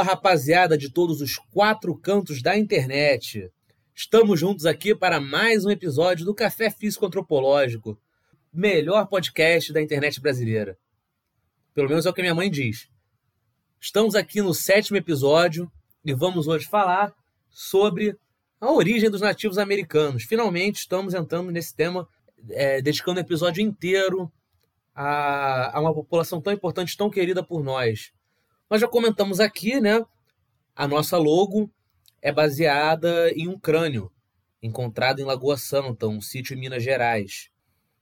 Fala rapaziada de todos os quatro cantos da internet. Estamos juntos aqui para mais um episódio do Café Físico Antropológico, melhor podcast da internet brasileira. Pelo menos é o que minha mãe diz. Estamos aqui no sétimo episódio e vamos hoje falar sobre a origem dos nativos americanos. Finalmente estamos entrando nesse tema, é, dedicando o episódio inteiro a, a uma população tão importante, tão querida por nós. Nós já comentamos aqui, né? A nossa logo é baseada em um crânio encontrado em Lagoa Santa, um sítio em Minas Gerais.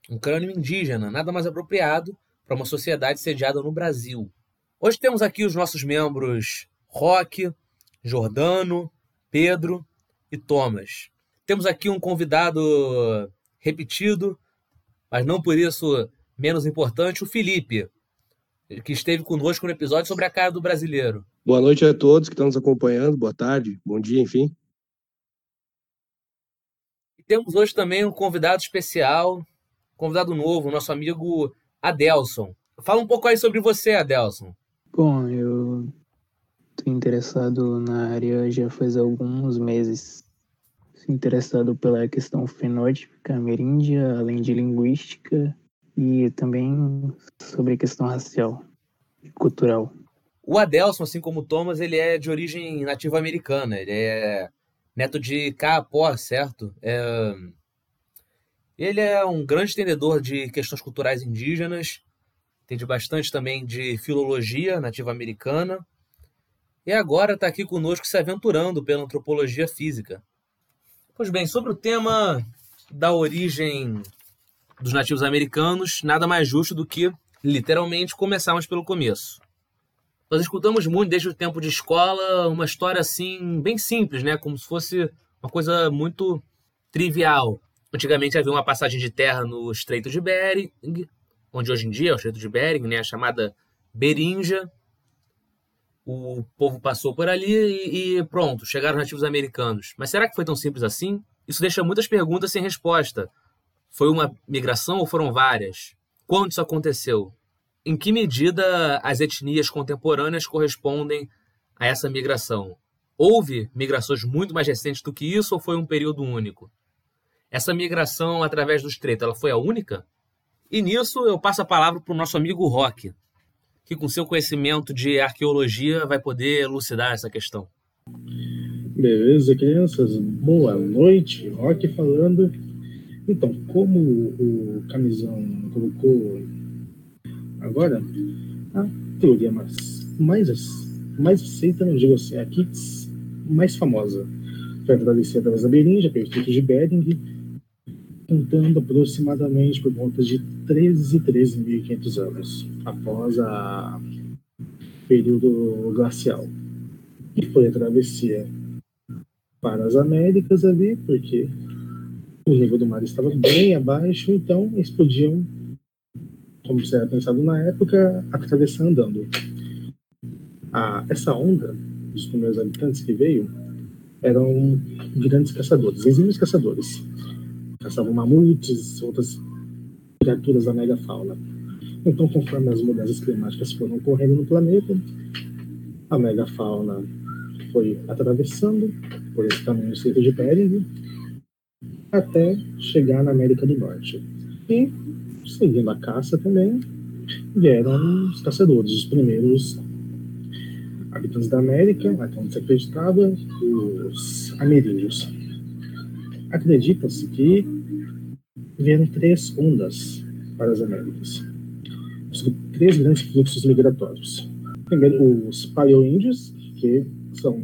Um crânio indígena, nada mais apropriado para uma sociedade sediada no Brasil. Hoje temos aqui os nossos membros Roque, Jordano, Pedro e Thomas. Temos aqui um convidado repetido, mas não por isso menos importante, o Felipe, que esteve conosco no episódio sobre a cara do brasileiro. Boa noite a todos que estão nos acompanhando, boa tarde, bom dia, enfim. E temos hoje também um convidado especial, convidado novo, nosso amigo Adelson. Fala um pouco aí sobre você, Adelson. Bom, eu estou interessado na área já faz alguns meses. interessado pela questão fenótipica ameríndia, além de linguística e também sobre a questão racial e cultural. O Adelson, assim como o Thomas, ele é de origem nativa americana. Ele é neto de Caapó, certo? É... Ele é um grande entendedor de questões culturais indígenas, entende bastante também de filologia nativa americana, e agora está aqui conosco se aventurando pela antropologia física. Pois bem, sobre o tema da origem dos nativos americanos, nada mais justo do que, literalmente, começarmos pelo começo. Nós escutamos muito desde o tempo de escola uma história assim, bem simples, né? Como se fosse uma coisa muito trivial. Antigamente havia uma passagem de terra no Estreito de Bering, onde hoje em dia é o Estreito de Bering, né? A chamada Berinja. O povo passou por ali e, e pronto, chegaram os nativos americanos. Mas será que foi tão simples assim? Isso deixa muitas perguntas sem resposta. Foi uma migração ou foram várias? Quando isso aconteceu? Em que medida as etnias contemporâneas correspondem a essa migração? Houve migrações muito mais recentes do que isso ou foi um período único? Essa migração através do estreito, ela foi a única? E nisso eu passo a palavra para o nosso amigo Roque, que com seu conhecimento de arqueologia vai poder elucidar essa questão. Beleza, crianças? Boa noite. Roque falando. Então, como o Camisão colocou agora, a teoria mais, mais, mais aceita, não digo assim, aqui mais famosa, foi atravessar através da Beringia, pelo Estreito de Bering, contando aproximadamente por volta de 13, 13.500 anos, após a período glacial. E foi a travessia para as Américas ali, porque o nível do mar estava bem abaixo, então eles podiam, como se era pensado na época, atravessar andando. Ah, essa onda dos primeiros habitantes que veio eram grandes caçadores, exímios caçadores. Caçavam mamutes, outras criaturas da megafauna. Então, conforme as mudanças climáticas foram ocorrendo no planeta, a megafauna foi atravessando por esse caminho estreito de Bering até chegar na América do Norte. E, seguindo a caça também, vieram os caçadores, os primeiros habitantes da América, até onde se acreditava, os ameríndios. Acredita-se que vieram três ondas para as Américas. Três grandes fluxos migratórios. Primeiro, os paleoíndios, que são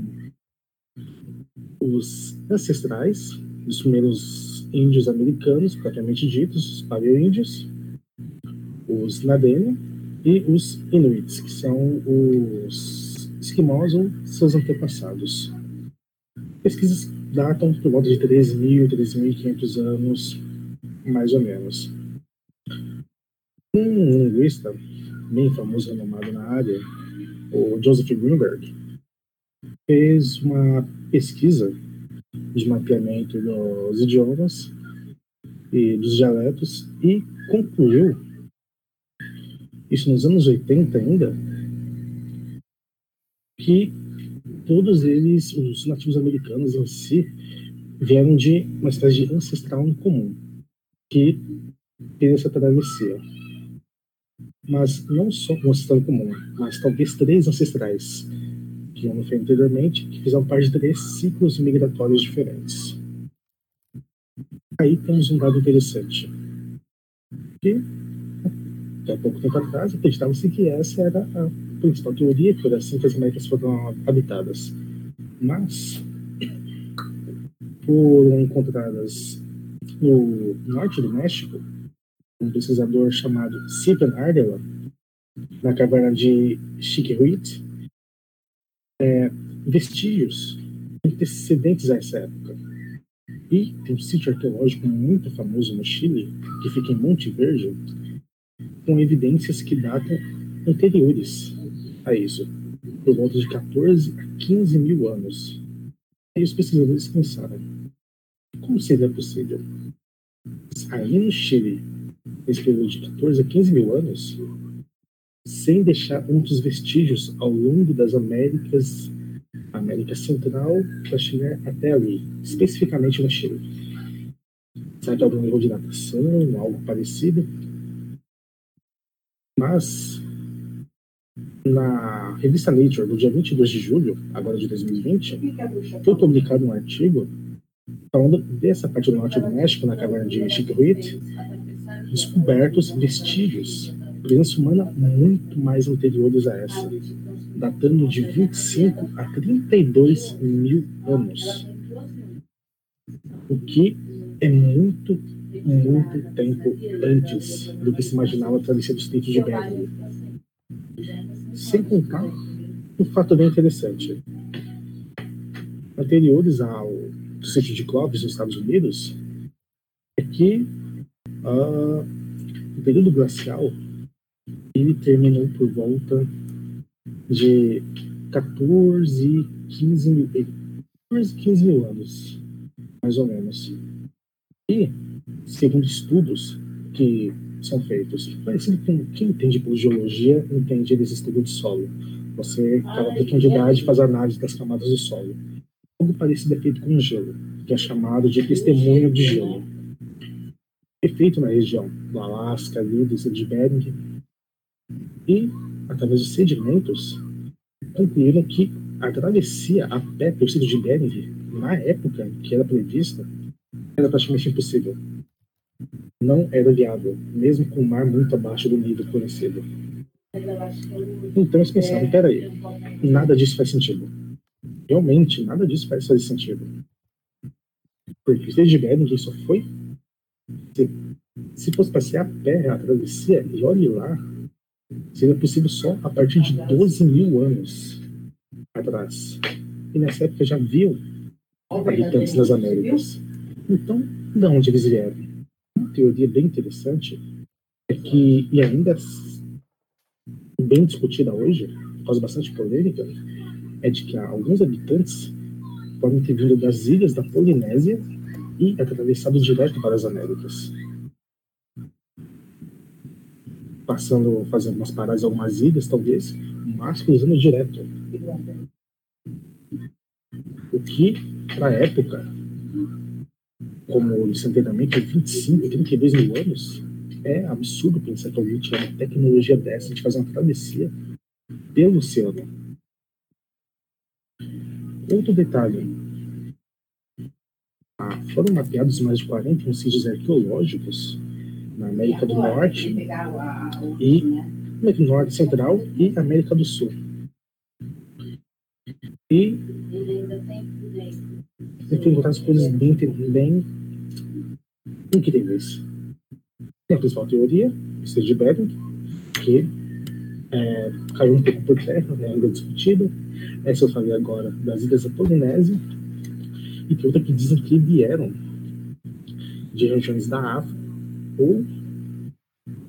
os ancestrais dos primeiros índios americanos, propriamente ditos, os paleoíndios, os Nadene e os Inuits, que são os esquimós ou seus antepassados. Pesquisas datam por volta de 3.000, 3.500 anos, mais ou menos. Um linguista bem famoso, renomado na área, o Joseph Greenberg, fez uma pesquisa de mapeamento dos idiomas e dos dialetos e concluiu, isso nos anos 80 ainda, que todos eles, os nativos americanos em si, vieram de uma espécie de ancestral em comum, que fez essa travessia. Mas não só um ancestral comum, mas talvez três ancestrais, que eu falei anteriormente, que fizeram parte de três ciclos migratórios diferentes. Aí temos um dado interessante. Que, até pouco tempo atrás, acreditava-se que essa era a principal teoria, por assim que as Américas foram habitadas. Mas, foram encontradas no norte do México, um pesquisador chamado Stephen Ardela, na caverna de Chiquihuit, é, vestígios antecedentes a essa época. E tem um sítio arqueológico muito famoso no Chile, que fica em Monte Verde, com evidências que datam anteriores a isso, por volta de 14 a 15 mil anos. E os pesquisadores pensaram: como seria possível? Aí no Chile, nesse período de 14 a 15 mil anos, sem deixar muitos vestígios ao longo das Américas, América Central, para chegar até ali, especificamente no Chile. Será que algum nível de datação, algo parecido? Mas na revista Nature, no dia 22 de julho, agora de 2020, foi publicado um artigo falando dessa parte do norte do México, na caverna de Chiquihuit, descobertos vestígios presença humana muito mais anteriores a essa, datando de 25 a 32 mil anos. O que é muito, muito tempo antes do que se imaginava a travessia do Estreito de Bering sem contar um fato bem interessante. Anteriores ao sítio de Clovis nos Estados Unidos, é que uh, o período glacial ele terminou por volta de 14, 15 mil, 14, 15 mil anos, mais ou menos. E, segundo estudos que são feitos. Parecido com quem entende por geologia, entende eles estudo de solo. Você, cada pouquinho de idade, faz análise das camadas do solo. Algo parecido é feito com gelo, que é chamado de testemunho de gelo. É feito na região do Alasca, ali, do de Bering. E, através de sedimentos, concluíram que a travessia a pé pelo Estreito de Bering, na época que era prevista, era praticamente impossível não era viável, mesmo com o mar muito abaixo do nível conhecido. Então eles pensaram, peraí, nada disso faz sentido. Realmente, nada disso faz fazer sentido. Porque desde Bering só foi. Se, se fosse passear a pé a travessia, e olhe lá, seria possível só a partir de 12 mil anos atrás. E nessa época já viu habitantes das Américas. Então, de onde eles vieram? teoria bem interessante é que, e ainda bem discutida hoje, causa bastante polêmica, é de que alguns habitantes podem ter vindo das ilhas da Polinésia e atravessado direto para as Américas. Passando, fazendo umas paradas em algumas ilhas, talvez, mas cruzando direto. O que, para a época, como instantaneamente 25, 32 mil anos, é absurdo pensar que alguém tinha uma tecnologia dessa de fazer uma travessia pelo oceano. Outro detalhe. Ah, foram mapeados mais de 41 sítios arqueológicos na América do Norte e América do Norte Central e América do Sul. E tem encontrado coisas bem, bem incríveis. Tem a principal teoria, o de Bering, que é, caiu um pouco por terra, né, ainda discutido. Essa eu falei agora das ilhas da Polinésia. E tem outra que dizem que vieram de regiões da África ou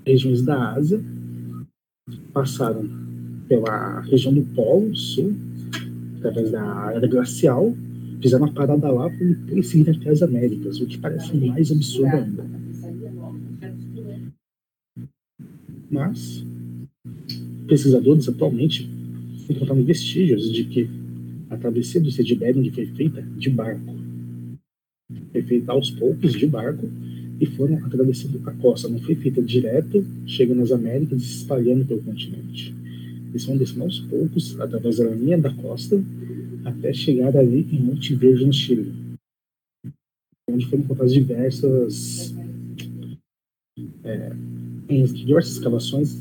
regiões da Ásia, passaram pela região do Polo Sul, através da era glacial, fizeram uma parada lá para depois seguir até as Américas, o que parece mais absurdo ainda. Mas, pesquisadores atualmente encontraram vestígios de que A travessia do Bering foi feita de barco. Foi feita aos poucos de barco e foram atravessando a costa. Não foi feita direto, chegando nas Américas e se espalhando pelo continente. Eles vão descendo aos poucos, através da linha da costa, até chegar ali em Monte Verde, no Chile, onde foram encontradas diversas, é, diversas escavações,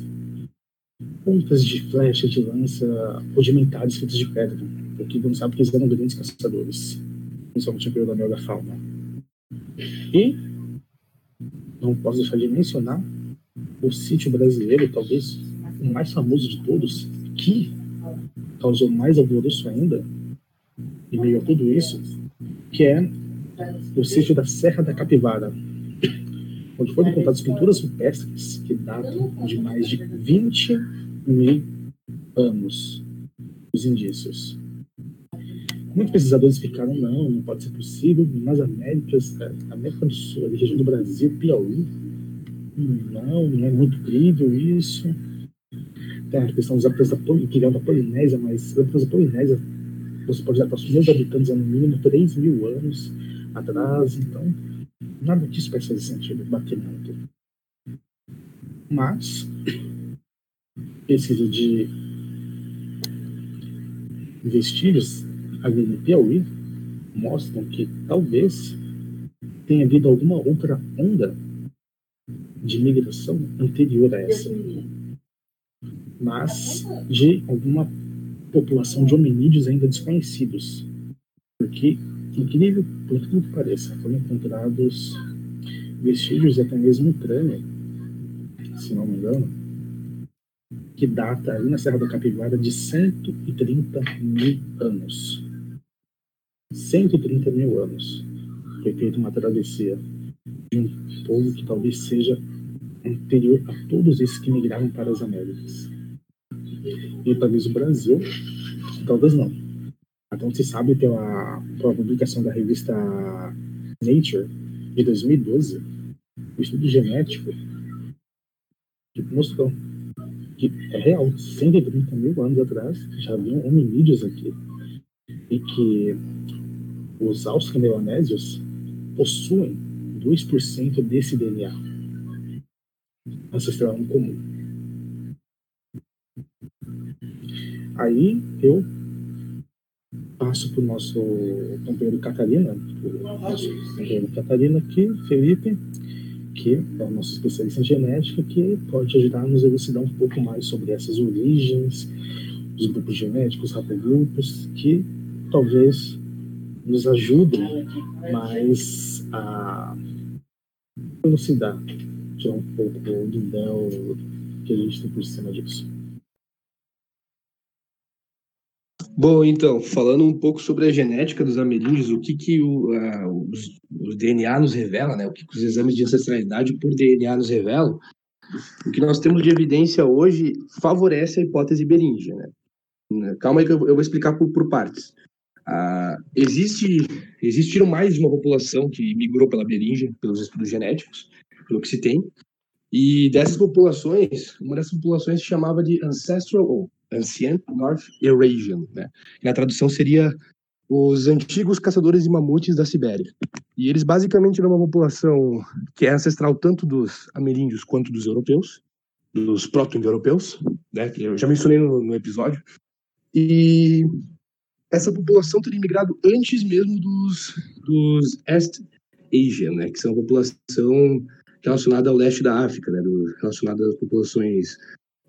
pontas de flecha, de lança, rudimentares feitas de pedra, porque não sabe que eles eram grandes caçadores, principalmente no período da mega fauna. E não posso deixar de mencionar o sítio brasileiro, talvez o mais famoso de todos, que causou mais alvoroço ainda, em meio a tudo isso, que é o sítio da Serra da Capivara, onde foram encontradas pinturas rupestres que datam de mais de 20 mil anos, os indícios. Muitos pesquisadores ficaram, não, não pode ser possível, nas Américas, é, América do Sul, região do Brasil, Piauí, não, não é muito crível isso. Tem a questão dos que da Polinésia, mas da Polinésia, você pode dar para os meus habitantes há no mínimo 3 mil anos atrás, então nada disso fazer sentido, batimento. Mas, pesquisa de vestígios ali no Piauí mostram que talvez tenha havido alguma outra onda de migração anterior a essa, mas de alguma população de hominídeos ainda desconhecidos, porque, incrível por tudo que pareça, foram encontrados vestígios até mesmo crânio, se não me engano, que data ali na Serra da Capivara de 130 mil anos. 130 mil anos foi feita uma travessia de um povo que talvez seja anterior a todos esses que migraram para as Américas. E talvez o Brasil, talvez não. Então se sabe pela, pela publicação da revista Nature de 2012, o estudo genético mostrou que é real, 130 mil anos atrás já haviam hominídeos aqui e que os austroneonésios possuem 2% desse DNA ancestral comum. Aí eu passo para o nosso companheiro Catarina, nosso companheiro Catarina aqui, Felipe, que é o nosso especialista em genética, que pode ajudar a nos elucidar um pouco mais sobre essas origens, os grupos genéticos, haplogrupos, que talvez nos ajudem mais a elucidar, tirar um pouco do véu que a gente tem por cima disso. Bom, então, falando um pouco sobre a genética dos ameríndios, o que, que o, uh, os, DNA nos revela, né? o que, que os exames de ancestralidade por DNA nos revelam, o que nós temos de evidência hoje favorece a hipótese beríndia. Né? Calma aí que eu, eu vou explicar por, por partes. Uh, existe, existiram mais de uma população que migrou pela berinja, pelos estudos genéticos, pelo que se tem, e dessas populações, uma dessas populações se chamava de Ancestral ou Ancient North Eurasian, né? E a tradução seria os antigos caçadores de mamutes da Sibéria. E eles basicamente eram uma população que é ancestral tanto dos ameríndios quanto dos europeus, dos proto-indo-europeus, né? Que eu já mencionei no, no episódio. E essa população teria migrado antes mesmo dos, dos East Asian, né, que são a população relacionada ao leste da África, né, do, relacionada às populações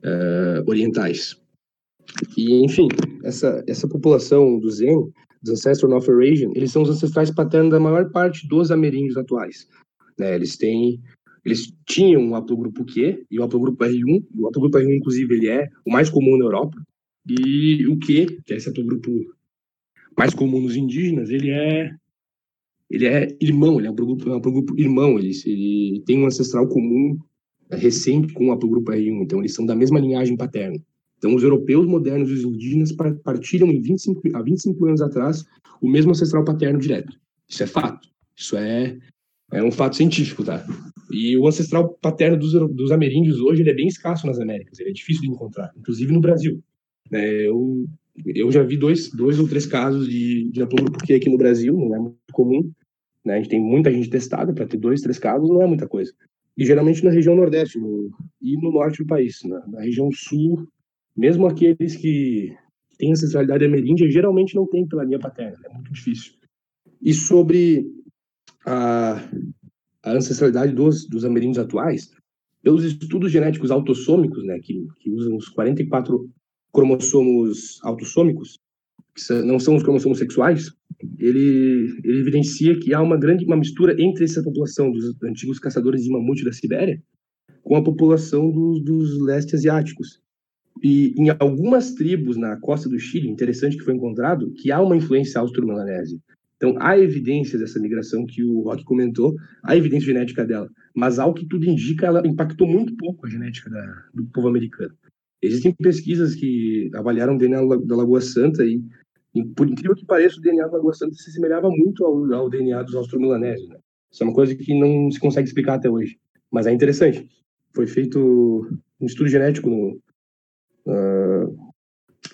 uh, orientais. E, enfim, essa, essa população do Zen, dos Ancestral North Asian, eles são os ancestrais paternos da maior parte dos ameríndios atuais. Né, eles têm eles tinham um haplogrupo Q e o haplogrupo R1, o haplogrupo R1, inclusive, ele é o mais comum na Europa, e o Q, que é esse haplogrupo mais comum nos indígenas, ele é ele é irmão, ele é um grupo, é um grupo irmão, ele, ele tem um ancestral comum recente com o grupo R1, então eles são da mesma linhagem paterna. Então os europeus modernos e os indígenas partilham em 25, há 25 anos atrás o mesmo ancestral paterno direto. Isso é fato. Isso é, é um fato científico, tá? E o ancestral paterno dos, dos ameríndios hoje ele é bem escasso nas Américas, ele é difícil de encontrar, inclusive no Brasil. É, eu eu já vi dois, dois ou três casos de, de porque aqui no Brasil não é muito comum, né? A gente tem muita gente testada para ter dois, três casos, não é muita coisa. E geralmente na região nordeste no, e no norte do país, na, na região sul, mesmo aqueles que têm ancestralidade ameríndia, geralmente não tem pela linha paterna, é muito difícil. E sobre a, a ancestralidade dos, dos ameríndios atuais, pelos estudos genéticos autossômicos, né, que, que usam os 44 cromossomos autossômicos, que não são os cromossomos sexuais, ele, ele evidencia que há uma grande uma mistura entre essa população dos antigos caçadores de mamute da Sibéria com a população dos, dos leste asiáticos. E em algumas tribos na costa do Chile, interessante que foi encontrado, que há uma influência austro-melanésia. Então, há evidência dessa migração que o Rock comentou, há evidência genética dela, mas ao que tudo indica, ela impactou muito pouco a genética da, do povo americano. Existem pesquisas que avaliaram o DNA da Lagoa Santa e, e por incrível que pareça, o DNA da Lagoa Santa se assemelhava muito ao, ao DNA dos austro-milaneses. Né? Isso é uma coisa que não se consegue explicar até hoje, mas é interessante. Foi feito um estudo genético no, uh,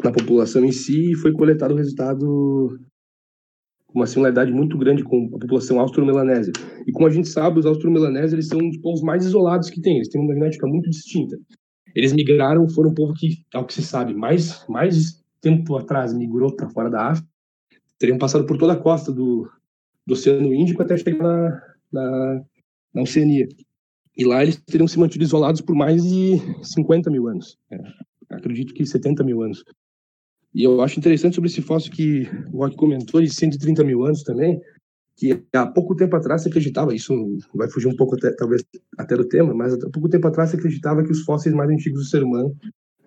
na população em si e foi coletado o resultado uma similaridade muito grande com a população austro-melanésia. E como a gente sabe, os austro-melanésios eles são um dos povos mais isolados que tem, eles têm uma genética muito distinta. Eles migraram, foram um povo que, ao que se sabe, mais, mais tempo atrás migrou para fora da África, teriam passado por toda a costa do, do Oceano Índico até chegar na, na, na Oceania. E lá eles teriam se mantido isolados por mais de 50 mil anos. É, acredito que 70 mil anos. E eu acho interessante sobre esse fóssil que o Rock comentou, de 130 mil anos também, que há pouco tempo atrás se acreditava, isso vai fugir um pouco até, talvez até do tema, mas há pouco tempo atrás se acreditava que os fósseis mais antigos do ser humano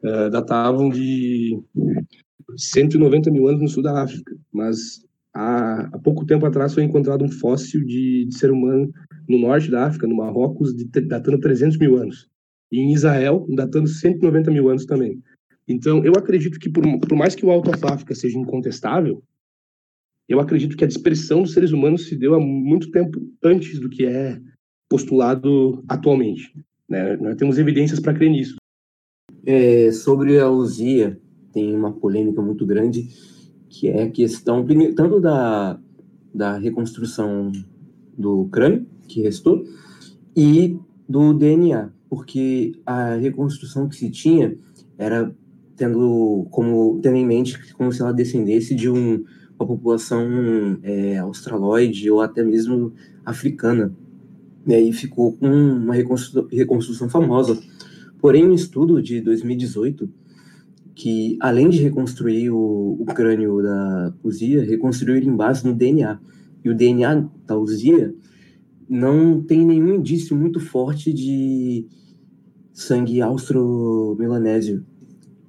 uh, datavam de 190 mil anos no sul da África, mas há, há pouco tempo atrás foi encontrado um fóssil de, de, ser humano no norte da África, no Marrocos, de, datando 300 mil anos, e em Israel, datando 190 mil anos também. Então, eu acredito que, por, por mais que o Alto África seja incontestável, eu acredito que a dispersão dos seres humanos se deu há muito tempo antes do que é postulado atualmente. Né? Nós temos evidências para crer nisso. É, sobre a Luzia, tem uma polêmica muito grande, que é a questão, tanto da, da reconstrução do crânio, que restou, e do DNA, porque a reconstrução que se tinha era tendo como tendo em mente como se ela descendesse de um, uma população é, australoide ou até mesmo africana. E aí ficou com uma reconstru reconstrução famosa. Porém, um estudo de 2018 que, além de reconstruir o, o crânio da Luzia, reconstruiu ele em base no DNA. E o DNA da Luzia não tem nenhum indício muito forte de sangue austro-melanésio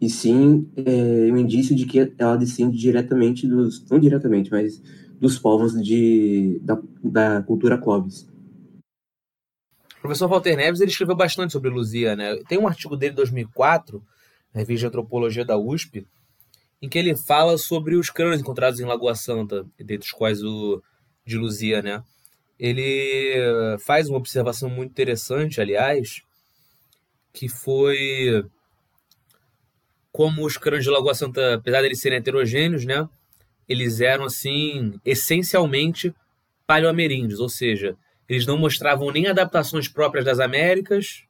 e sim é, um indício de que ela descende diretamente dos, não diretamente, mas dos povos de, da, da cultura Clovis. O professor Walter Neves ele escreveu bastante sobre Luzia, né? Tem um artigo dele de 2004, na revista de Antropologia da USP, em que ele fala sobre os crânios encontrados em Lagoa Santa, dentre os quais o de Luzia, né? Ele faz uma observação muito interessante, aliás, que foi como os crânios de Lagoa Santa, apesar de eles serem heterogêneos, né, eles eram assim essencialmente paleoameríndios, ou seja, eles não mostravam nem adaptações próprias das Américas,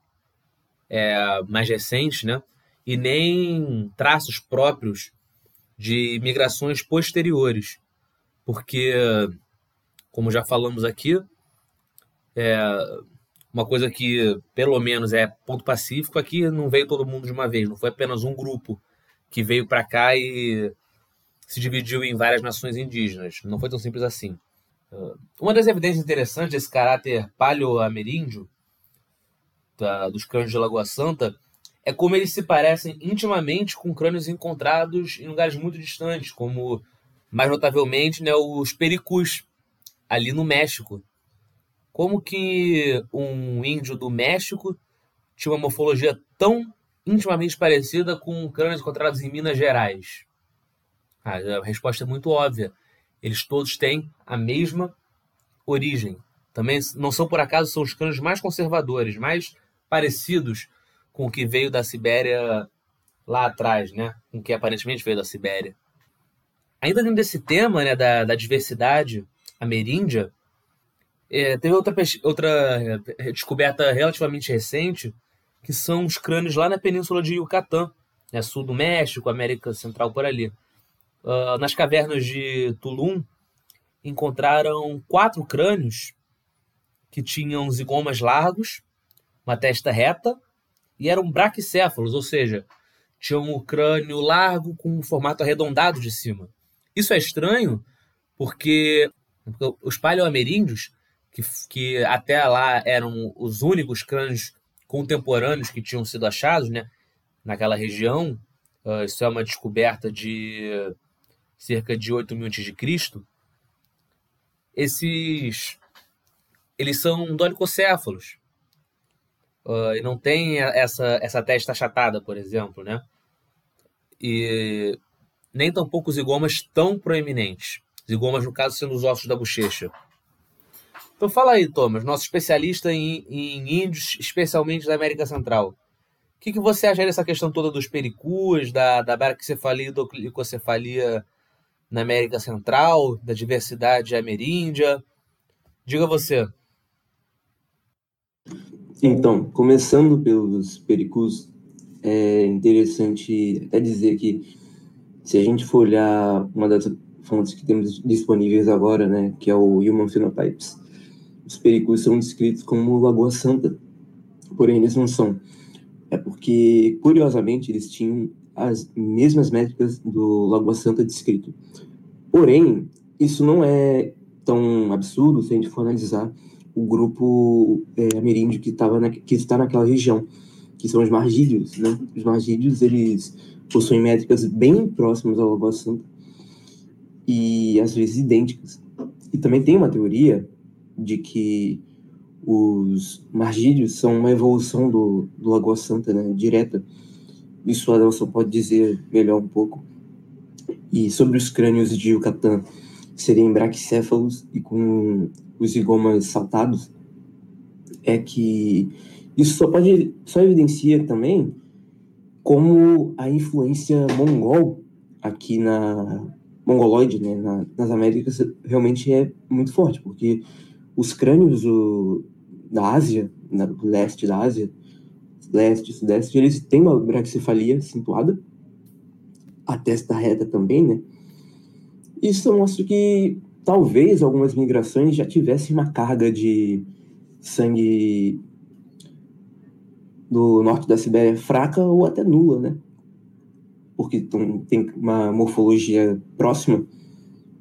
é, mais recentes, né, e nem traços próprios de migrações posteriores, porque, como já falamos aqui, é, uma coisa que, pelo menos, é ponto pacífico, aqui não veio todo mundo de uma vez, não foi apenas um grupo que veio para cá e se dividiu em várias nações indígenas. Não foi tão simples assim. Uh, uma das evidências interessantes desse caráter paleo-ameríndio dos crânios de Lagoa Santa é como eles se parecem intimamente com crânios encontrados em lugares muito distantes, como, mais notavelmente, né, os pericus, ali no México. Como que um índio do México tinha uma morfologia tão intimamente parecida com crânios encontrados em Minas Gerais? Ah, a resposta é muito óbvia. Eles todos têm a mesma origem. Também não são por acaso são os crânios mais conservadores, mais parecidos com o que veio da Sibéria lá atrás, né? Com o que aparentemente veio da Sibéria. Ainda dentro desse tema né, da, da diversidade ameríndia, é, teve outra, outra é, descoberta relativamente recente, que são os crânios lá na península de Yucatán, né, sul do México, América Central por ali. Uh, nas cavernas de Tulum, encontraram quatro crânios que tinham zigomas largos, uma testa reta e eram braquicéfalos, ou seja, tinham o crânio largo com um formato arredondado de cima. Isso é estranho porque os paleoameríndios, que, que até lá eram os únicos crânios contemporâneos que tinham sido achados né, naquela região, uh, isso é uma descoberta de cerca de 8 mil a.C., esses eles são dolicocéfalos uh, e não tem essa, essa testa achatada, por exemplo, né? E nem tampouco zigomas tão proeminentes. Zigomas, no caso, sendo os ossos da bochecha. Então fala aí, Thomas, nosso especialista em, em índios, especialmente da América Central. O que, que você acha dessa questão toda dos pericus, da, da baraquecefalia e dolicocefalia na América Central, da diversidade ameríndia? Diga você. Então, começando pelos pericus, é interessante até dizer que se a gente for olhar uma das fontes que temos disponíveis agora, né, que é o Human Phenotypes, os pericus são descritos como Lagoa Santa, porém eles não são. É porque, curiosamente, eles tinham as mesmas métricas do Lagoa Santa descrito. Porém, isso não é tão absurdo se a gente for analisar o grupo é, ameríndio que, tava na, que está naquela região, que são os margídeos. Né? Os margídeos, eles possuem métricas bem próximas ao Lagoa Santa e às vezes idênticas. E também tem uma teoria de que os margídeos são uma evolução do, do Lagoa Santa, né, direta. Isso a Adelson pode dizer melhor um pouco. E sobre os crânios de Yucatán serem braquicéfalos e com os zigomas saltados, é que isso só pode só evidencia também como a influência mongol aqui na mongoloide, né, na, nas Américas realmente é muito forte, porque os crânios do, da Ásia, na, do leste da Ásia, leste, sudeste, eles têm uma braquicefalia acentuada, a testa reta também, né? Isso mostra que talvez algumas migrações já tivessem uma carga de sangue do norte da Sibéria fraca ou até nula, né? Porque tem uma morfologia próxima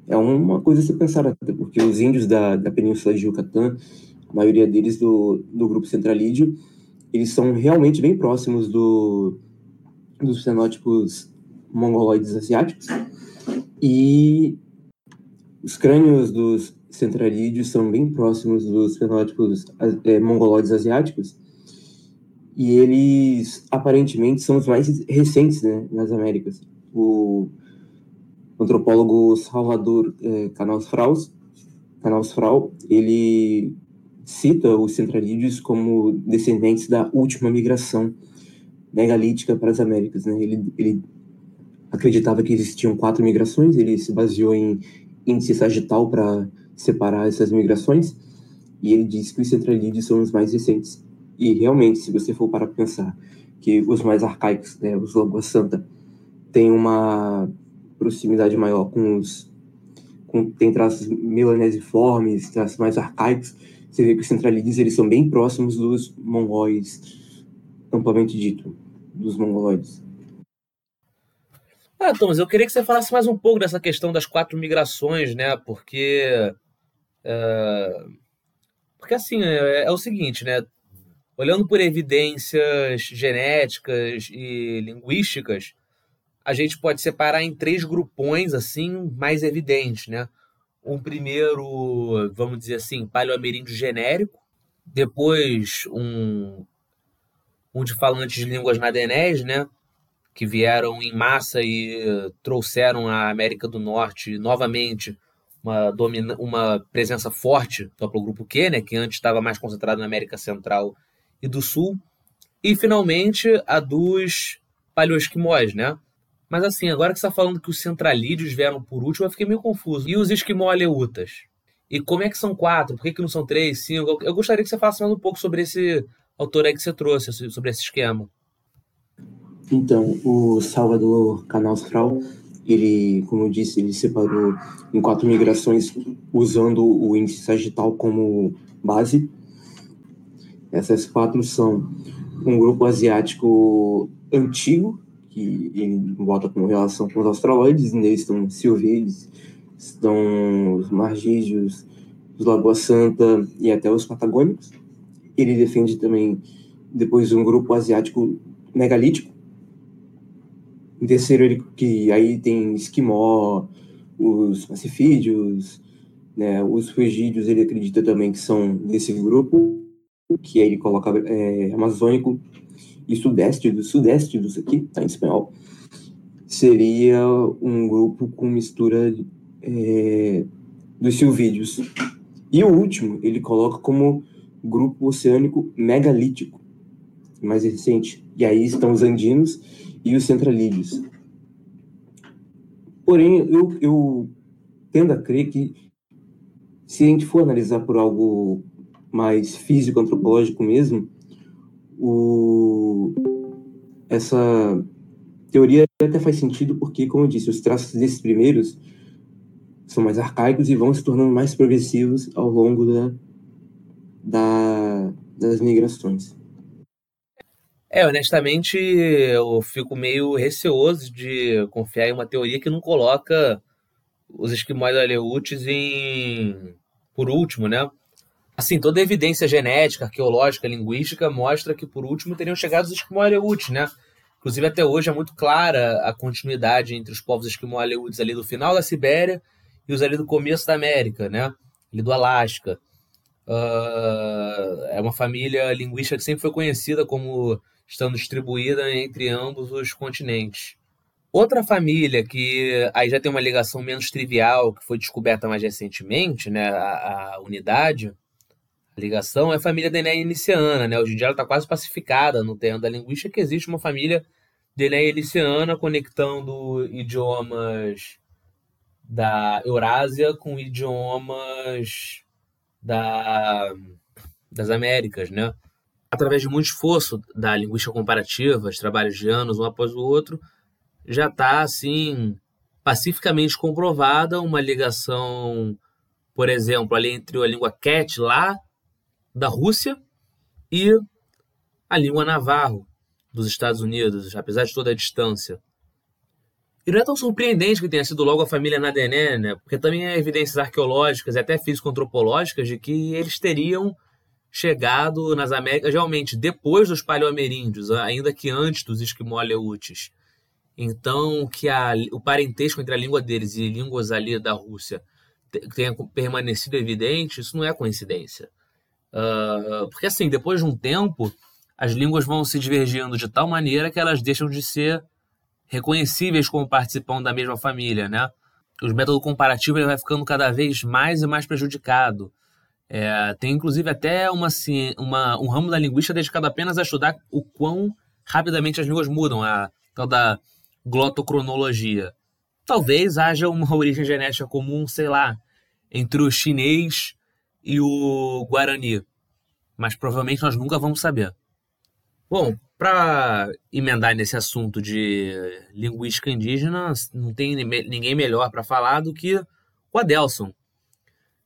é uma coisa a se pensar até, porque os índios da, da Península de Yucatán, a maioria deles do, do grupo centralídeo, eles são realmente bem próximos do, dos fenótipos mongoloides asiáticos. E os crânios dos centralídeos são bem próximos dos fenótipos é, mongoloides asiáticos. E eles, aparentemente, são os mais recentes né, nas Américas. O, antropólogo Salvador é, Canals Fraus, Canals Frau, ele cita os centralídeos como descendentes da última migração megalítica para as Américas. Né? Ele, ele acreditava que existiam quatro migrações, ele se baseou em índice sagital para separar essas migrações, e ele diz que os centralídeos são os mais recentes. E realmente, se você for para pensar que os mais arcaicos, né, os Lagoa Santa, têm uma proximidade maior com os. Com, tem traços melanesiformes, traços mais arcaicos. Você vê que os centralídeos eles são bem próximos dos mongóis, amplamente dito, dos mongoloides. Ah, Thomas, eu queria que você falasse mais um pouco dessa questão das quatro migrações, né? Porque. É, porque assim, é, é, o seguinte, né? Olhando por evidências genéticas e linguísticas, a gente pode separar em três grupões assim mais evidentes, né? Um primeiro, vamos dizer assim, paleoameríndio genérico, depois um, um de falantes de línguas nadenés, né? Que vieram em massa e trouxeram à América do Norte novamente uma, domina, uma presença forte do grupo Q, né? Que antes estava mais concentrado na América Central e do Sul. E finalmente a dos paleoesquimós, né? Mas assim, agora que você está falando que os centralídeos vieram por último, eu fiquei meio confuso. E os esquimó-aleutas? E como é que são quatro? Por que, que não são três, cinco? Eu gostaria que você falasse mais um pouco sobre esse autor aí que você trouxe, sobre esse esquema. Então, o Salvador Canals-Frau, ele, como eu disse, ele separou em quatro migrações usando o índice sagital como base. Essas quatro são um grupo asiático antigo, que bota como relação com os australoides, neles estão silvídeos, estão os margídeos, os Lagoa Santa e até os patagônicos. Ele defende também depois um grupo asiático megalítico. Em terceiro, ele, que aí tem esquimó, os pacifídeos, né, os fuegídeos, ele acredita também que são desse grupo, que aí ele coloca é, amazônico e sudeste, do sudeste dos aqui, tá em espanhol, seria um grupo com mistura é, dos silvídeos. E o último, ele coloca como grupo oceânico megalítico, mais recente. E aí estão os andinos e os centralídeos. Porém, eu, eu tendo a crer que se a gente for analisar por algo mais físico, antropológico mesmo, o, essa teoria até faz sentido porque, como eu disse, os traços desses primeiros são mais arcaicos e vão se tornando mais progressivos ao longo da, da, das migrações. É, honestamente, eu fico meio receoso de confiar em uma teoria que não coloca os esquimós aleutes em por último, né? Assim, toda a evidência genética, arqueológica, linguística mostra que, por último, teriam chegado os esquimó-aleuts, né? Inclusive, até hoje é muito clara a continuidade entre os povos esquimó-aleuts ali do final da Sibéria e os ali do começo da América, né? Ali do Alasca. Uh, é uma família linguística que sempre foi conhecida como estando distribuída entre ambos os continentes. Outra família que aí já tem uma ligação menos trivial, que foi descoberta mais recentemente, né, a, a unidade, a ligação é a família Denéia-Iniciana, né? Hoje em dia ela está quase pacificada no terreno da linguística que existe uma família Denéia-Iniciana conectando idiomas da Eurásia com idiomas da, das Américas, né? Através de muito esforço da linguística comparativa, os trabalhos de anos um após o outro, já está assim pacificamente comprovada uma ligação, por exemplo, ali entre a língua Ket lá da Rússia e a língua navarro dos Estados Unidos, apesar de toda a distância. E não é tão surpreendente que tenha sido logo a família Nadené, né? porque também há evidências arqueológicas e até físico-antropológicas de que eles teriam chegado nas Américas realmente depois dos paleoameríndios, ainda que antes dos esquimó-aleutes. Então, que a, o parentesco entre a língua deles e línguas ali da Rússia tenha permanecido evidente, isso não é coincidência. Uh, porque assim, depois de um tempo, as línguas vão se divergindo de tal maneira que elas deixam de ser reconhecíveis como participando da mesma família, né? O método comparativo ele vai ficando cada vez mais e mais prejudicado. É, tem inclusive até uma, assim, uma, um ramo da linguística dedicado apenas a estudar o quão rapidamente as línguas mudam, a tal da glotocronologia. Talvez haja uma origem genética comum, sei lá, entre o chinês e o Guarani. Mas provavelmente nós nunca vamos saber. Bom, para emendar nesse assunto de linguística indígena, não tem ninguém melhor para falar do que o Adelson.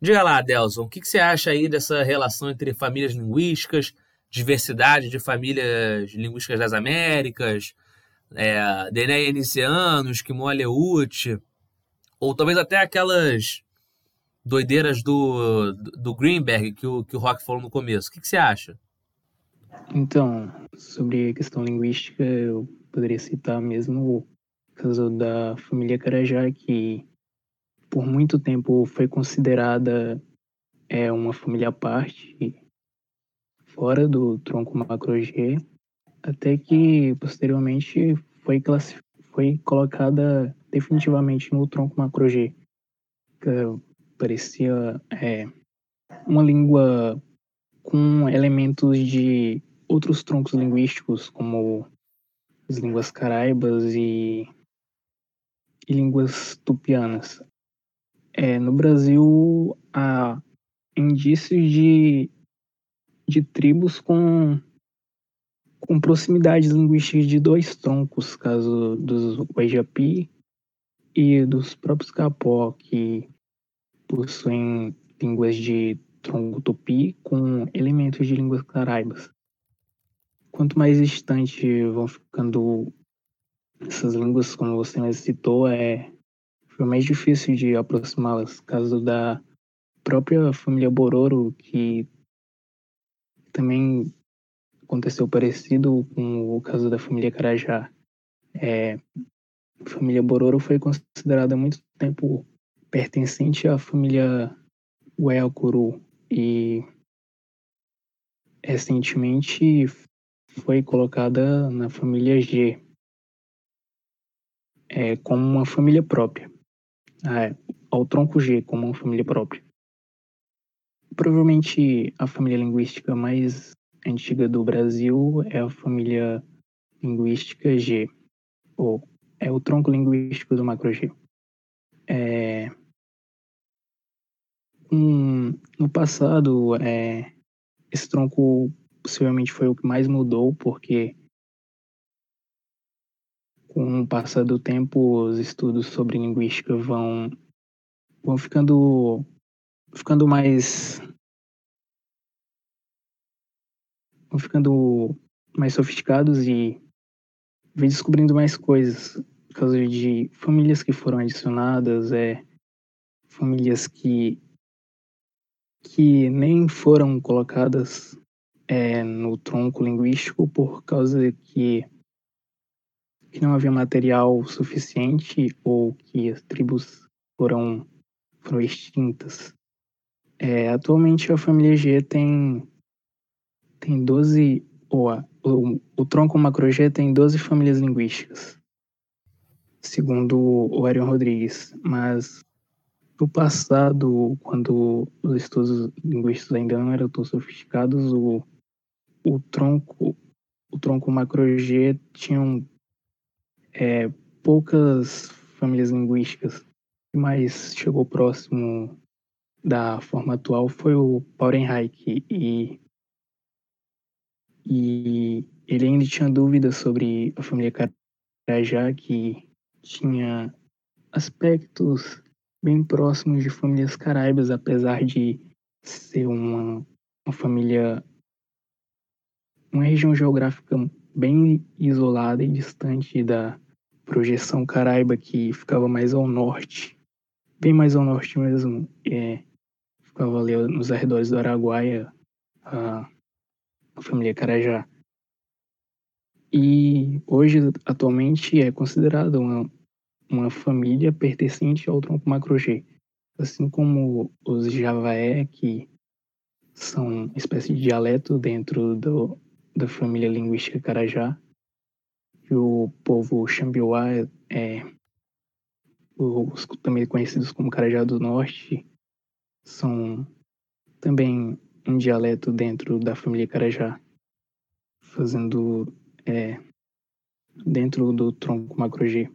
Diga lá, Adelson, o que, que você acha aí dessa relação entre famílias linguísticas, diversidade de famílias linguísticas das Américas, é, Dené Inicianos, Kimoleute, ou talvez até aquelas doideiras do, do Greenberg que o, que o Rock falou no começo. O que, que você acha? Então, sobre a questão linguística, eu poderia citar mesmo o caso da família Carajá, que por muito tempo foi considerada é, uma família à parte, fora do tronco macro-G, até que posteriormente foi, foi colocada definitivamente no tronco macro-G, parecia é, uma língua com elementos de outros troncos linguísticos, como as línguas caraibas e e línguas tupianas. É, no Brasil, há indícios de, de tribos com, com proximidades linguísticas de dois troncos, caso dos Guajapi e dos próprios Capó, que possuem línguas de tronco tupi com elementos de línguas caraibas. Quanto mais distante vão ficando essas línguas, como você citou, é foi mais difícil de aproximá-las. Caso da própria família Bororo, que também aconteceu parecido com o caso da família Carajá. É, a família Bororo foi considerada há muito tempo pertencente à família Welcuru e recentemente foi colocada na família G, é, como uma família própria, é, ao tronco G como uma família própria. Provavelmente a família linguística mais antiga do Brasil é a família linguística G, ou é o tronco linguístico do macro G. É, um, no passado, é, esse tronco possivelmente foi o que mais mudou, porque com o passar do tempo, os estudos sobre linguística vão, vão ficando, ficando mais. vão ficando mais sofisticados e vem descobrindo mais coisas por causa de famílias que foram adicionadas, é, famílias que, que nem foram colocadas é, no tronco linguístico por causa que que não havia material suficiente ou que as tribos foram, foram extintas. É, atualmente a família G tem, tem 12, ou a, o, o tronco macro G tem 12 famílias linguísticas, segundo o Arion Rodrigues, mas no passado, quando os estudos linguísticos ainda não eram tão sofisticados, o, o tronco o tronco macro G tinha um é, poucas famílias linguísticas. Mais chegou próximo da forma atual foi o Paurenreich e, e ele ainda tinha dúvidas sobre a família Carajá, que tinha aspectos bem próximos de famílias caraibas, apesar de ser uma, uma família, uma região geográfica bem isolada e distante da projeção Caraiba, que ficava mais ao norte, bem mais ao norte mesmo, é, ficava ali nos arredores do Araguaia, a, a família Carajá. E hoje, atualmente, é considerada uma, uma família pertencente ao tronco macro-G, assim como os Javaé, que são uma espécie de dialeto dentro do, da família linguística Carajá, e o povo Xambioá, é, os também conhecidos como Carajá do Norte, são também um dialeto dentro da família Carajá, fazendo é, dentro do tronco macro-G.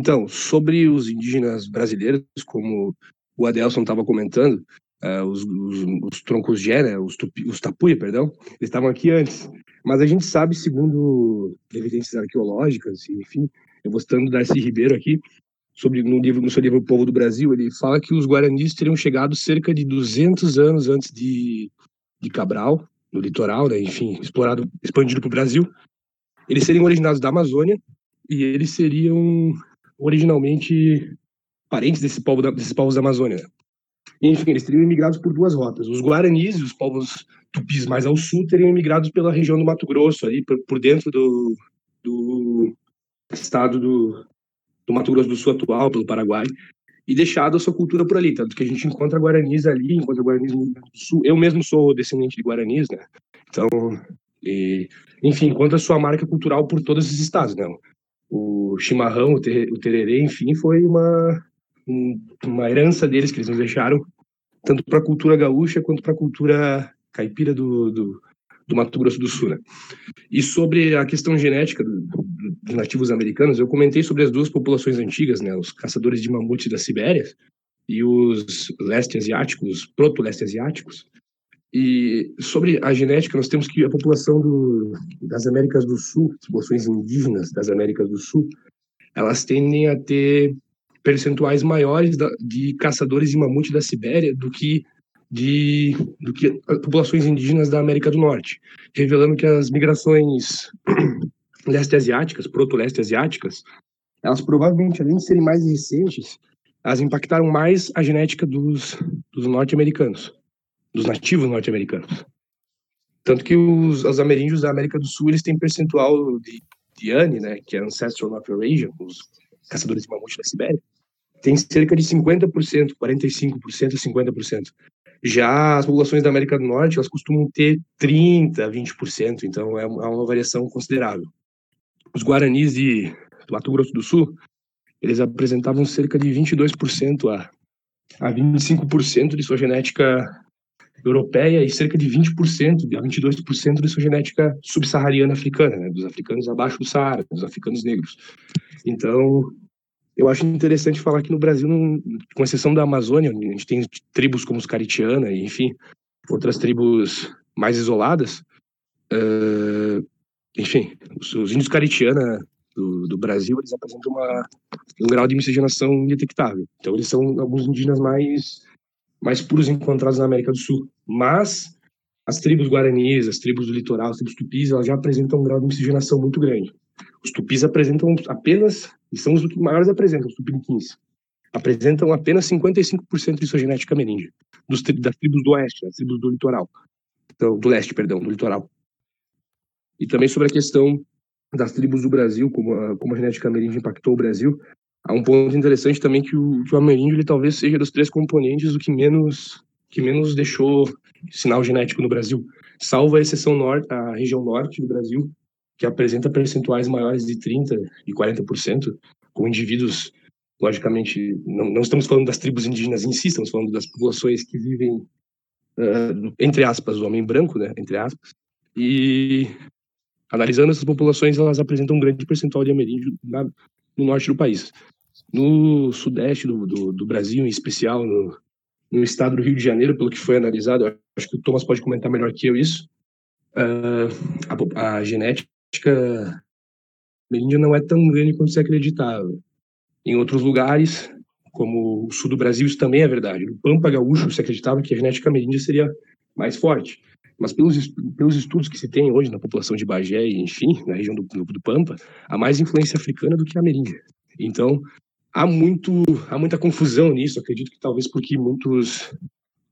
Então, sobre os indígenas brasileiros, como o Adelson estava comentando, uh, os, os, os, troncos Gé, né, os, os tapuia, perdão, eles estavam aqui antes. Mas a gente sabe, segundo evidências arqueológicas, enfim, eu vou citando Darcy Ribeiro aqui, sobre no, livro, no seu livro O Povo do Brasil, ele fala que os guaranis teriam chegado cerca de 200 anos antes de, de Cabral, no litoral, né, enfim, explorado, expandido para o Brasil. Eles seriam originados da Amazônia e eles seriam originalmente parentes desse povo da, desses povos da Amazônia. Enfim, eles teriam imigrado por duas rotas. Os guaranis e os povos tupis mais ao sul teriam imigrado pela região do Mato Grosso, ali por, por dentro do, do estado do, do Mato Grosso do Sul atual, pelo Paraguai, e deixado a sua cultura por ali. Tanto que a gente encontra guaranis ali, encontra guaranis no Sul. Eu mesmo sou descendente de guaranis, né? Então, E, enfim, quanto a sua marca cultural por todos esses estados, né? O chimarrão, o, ter, o tererê, enfim, foi uma, um, uma herança deles que eles nos deixaram, tanto para a cultura gaúcha quanto para a cultura caipira do, do, do, Mato Grosso do Sul. Né? E sobre a questão genética do, do, dos nativos americanos, eu comentei sobre as duas populações antigas, né? Os caçadores de mamute da Sibéria e os leste asiáticos, proto-leste asiáticos, e sobre a genética, nós temos que a população do, das Américas do Sul, as populações indígenas das Américas do Sul, elas tendem a ter percentuais maiores da, de caçadores de mamute da Sibéria do que de do que populações indígenas da América do Norte, revelando que as migrações leste asiáticas, proto-leste asiáticas, elas provavelmente além de serem mais recentes, elas impactaram mais a genética dos, dos norte-americanos dos nativos norte-americanos. Tanto que os, os ameríndios da América do Sul, eles têm percentual de, de né, que é Ancestral North Eurasian, os caçadores de mamute da Sibéria, tem cerca de 50%, 45%, 50%. Já as populações da América do Norte, elas costumam ter 30%, 20%, então é é uma variação considerável. Os guaranis de, Mato Grosso do Sul, eles apresentavam cerca de 22% a, a 25% de sua genética europeia e cerca de 20%, a 22% de sua genética subsaariana africana, né, dos africanos abaixo do Saara, dos africanos negros. Então, eu acho interessante falar que no Brasil, com exceção da Amazônia, a gente tem tribos como os Caritiana, e enfim, outras tribos mais isoladas. Uh, enfim, os, os, índios Caritiana do, do, Brasil, eles apresentam uma, um grau de miscigenação indetectável. Então, eles são alguns indígenas mais mais puros encontrados na América do Sul. Mas as tribos guaranis, as tribos do litoral, as tribos tupis, elas já apresentam um grau de miscigenação muito grande. Os tupis apresentam apenas, e são os que maiores apresentam, os tupiniquins, apresentam apenas 55% de sua genética ameríndia, dos, das tribos do oeste, das tribos do litoral, então, do leste, perdão, do litoral. E também sobre a questão das tribos do Brasil, como a, como a genética ameríndia impactou o Brasil, Há um ponto interessante também que o, que o ameríndio ele talvez seja dos três componentes o que menos que menos deixou sinal genético no Brasil, salvo a exceção norte, a região norte do Brasil, que apresenta percentuais maiores de 30 e 40%, com indivíduos, logicamente, não, não estamos falando das tribos indígenas em si, estamos falando das populações que vivem, uh, entre aspas, o homem branco, né, entre aspas, e analisando essas populações, elas apresentam um grande percentual de ameríndio na, no norte do país. No sudeste do, do, do Brasil, em especial no, no, estado do Rio de Janeiro, pelo que foi analisado, acho que o Thomas pode comentar melhor que eu isso, uh, a, a, genética ameríndia não é tão grande quanto se acreditava. Em outros lugares, como o sul do Brasil, isso também é verdade. No Pampa Gaúcho, se acreditava que a genética ameríndia seria mais forte. Mas pelos, pelos estudos que se tem hoje na população de Bagé e, enfim, na região do, do, do Pampa, há mais influência africana do que ameríndia. Então, há, muito, há muita confusão nisso. Acredito que talvez porque muitos,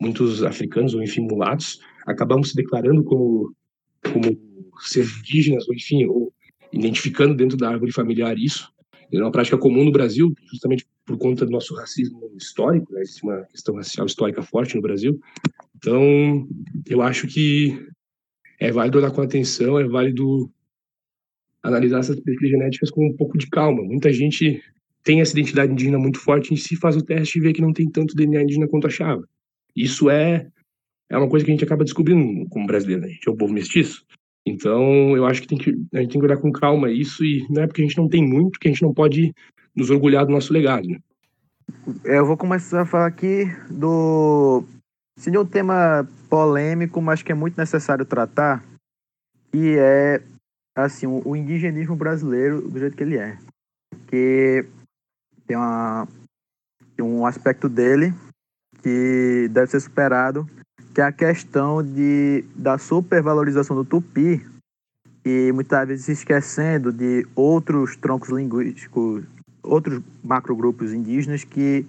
muitos africanos, ou enfim, mulatos, acabam se declarando como, como seres indígenas, ou enfim, ou identificando dentro da árvore familiar isso. É uma prática comum no Brasil, justamente por conta do nosso racismo histórico, né? existe uma questão racial histórica forte no Brasil, então, eu acho que é válido olhar com atenção, é válido analisar essas pesquisas genéticas com um pouco de calma. Muita gente tem essa identidade indígena muito forte em si, faz o teste e vê que não tem tanto DNA indígena quanto achava. Isso é, é uma coisa que a gente acaba descobrindo como brasileiro, né? a gente é um povo mestiço. Então, eu acho que, tem que a gente tem que olhar com calma isso, e não é porque a gente não tem muito que a gente não pode nos orgulhar do nosso legado. Né? Eu vou começar a falar aqui do Seria um tema polêmico, mas que é muito necessário tratar, que é assim, o indigenismo brasileiro do jeito que ele é. Que tem, uma, tem um aspecto dele que deve ser superado, que é a questão de, da supervalorização do tupi e muitas vezes se esquecendo de outros troncos linguísticos, outros macrogrupos indígenas que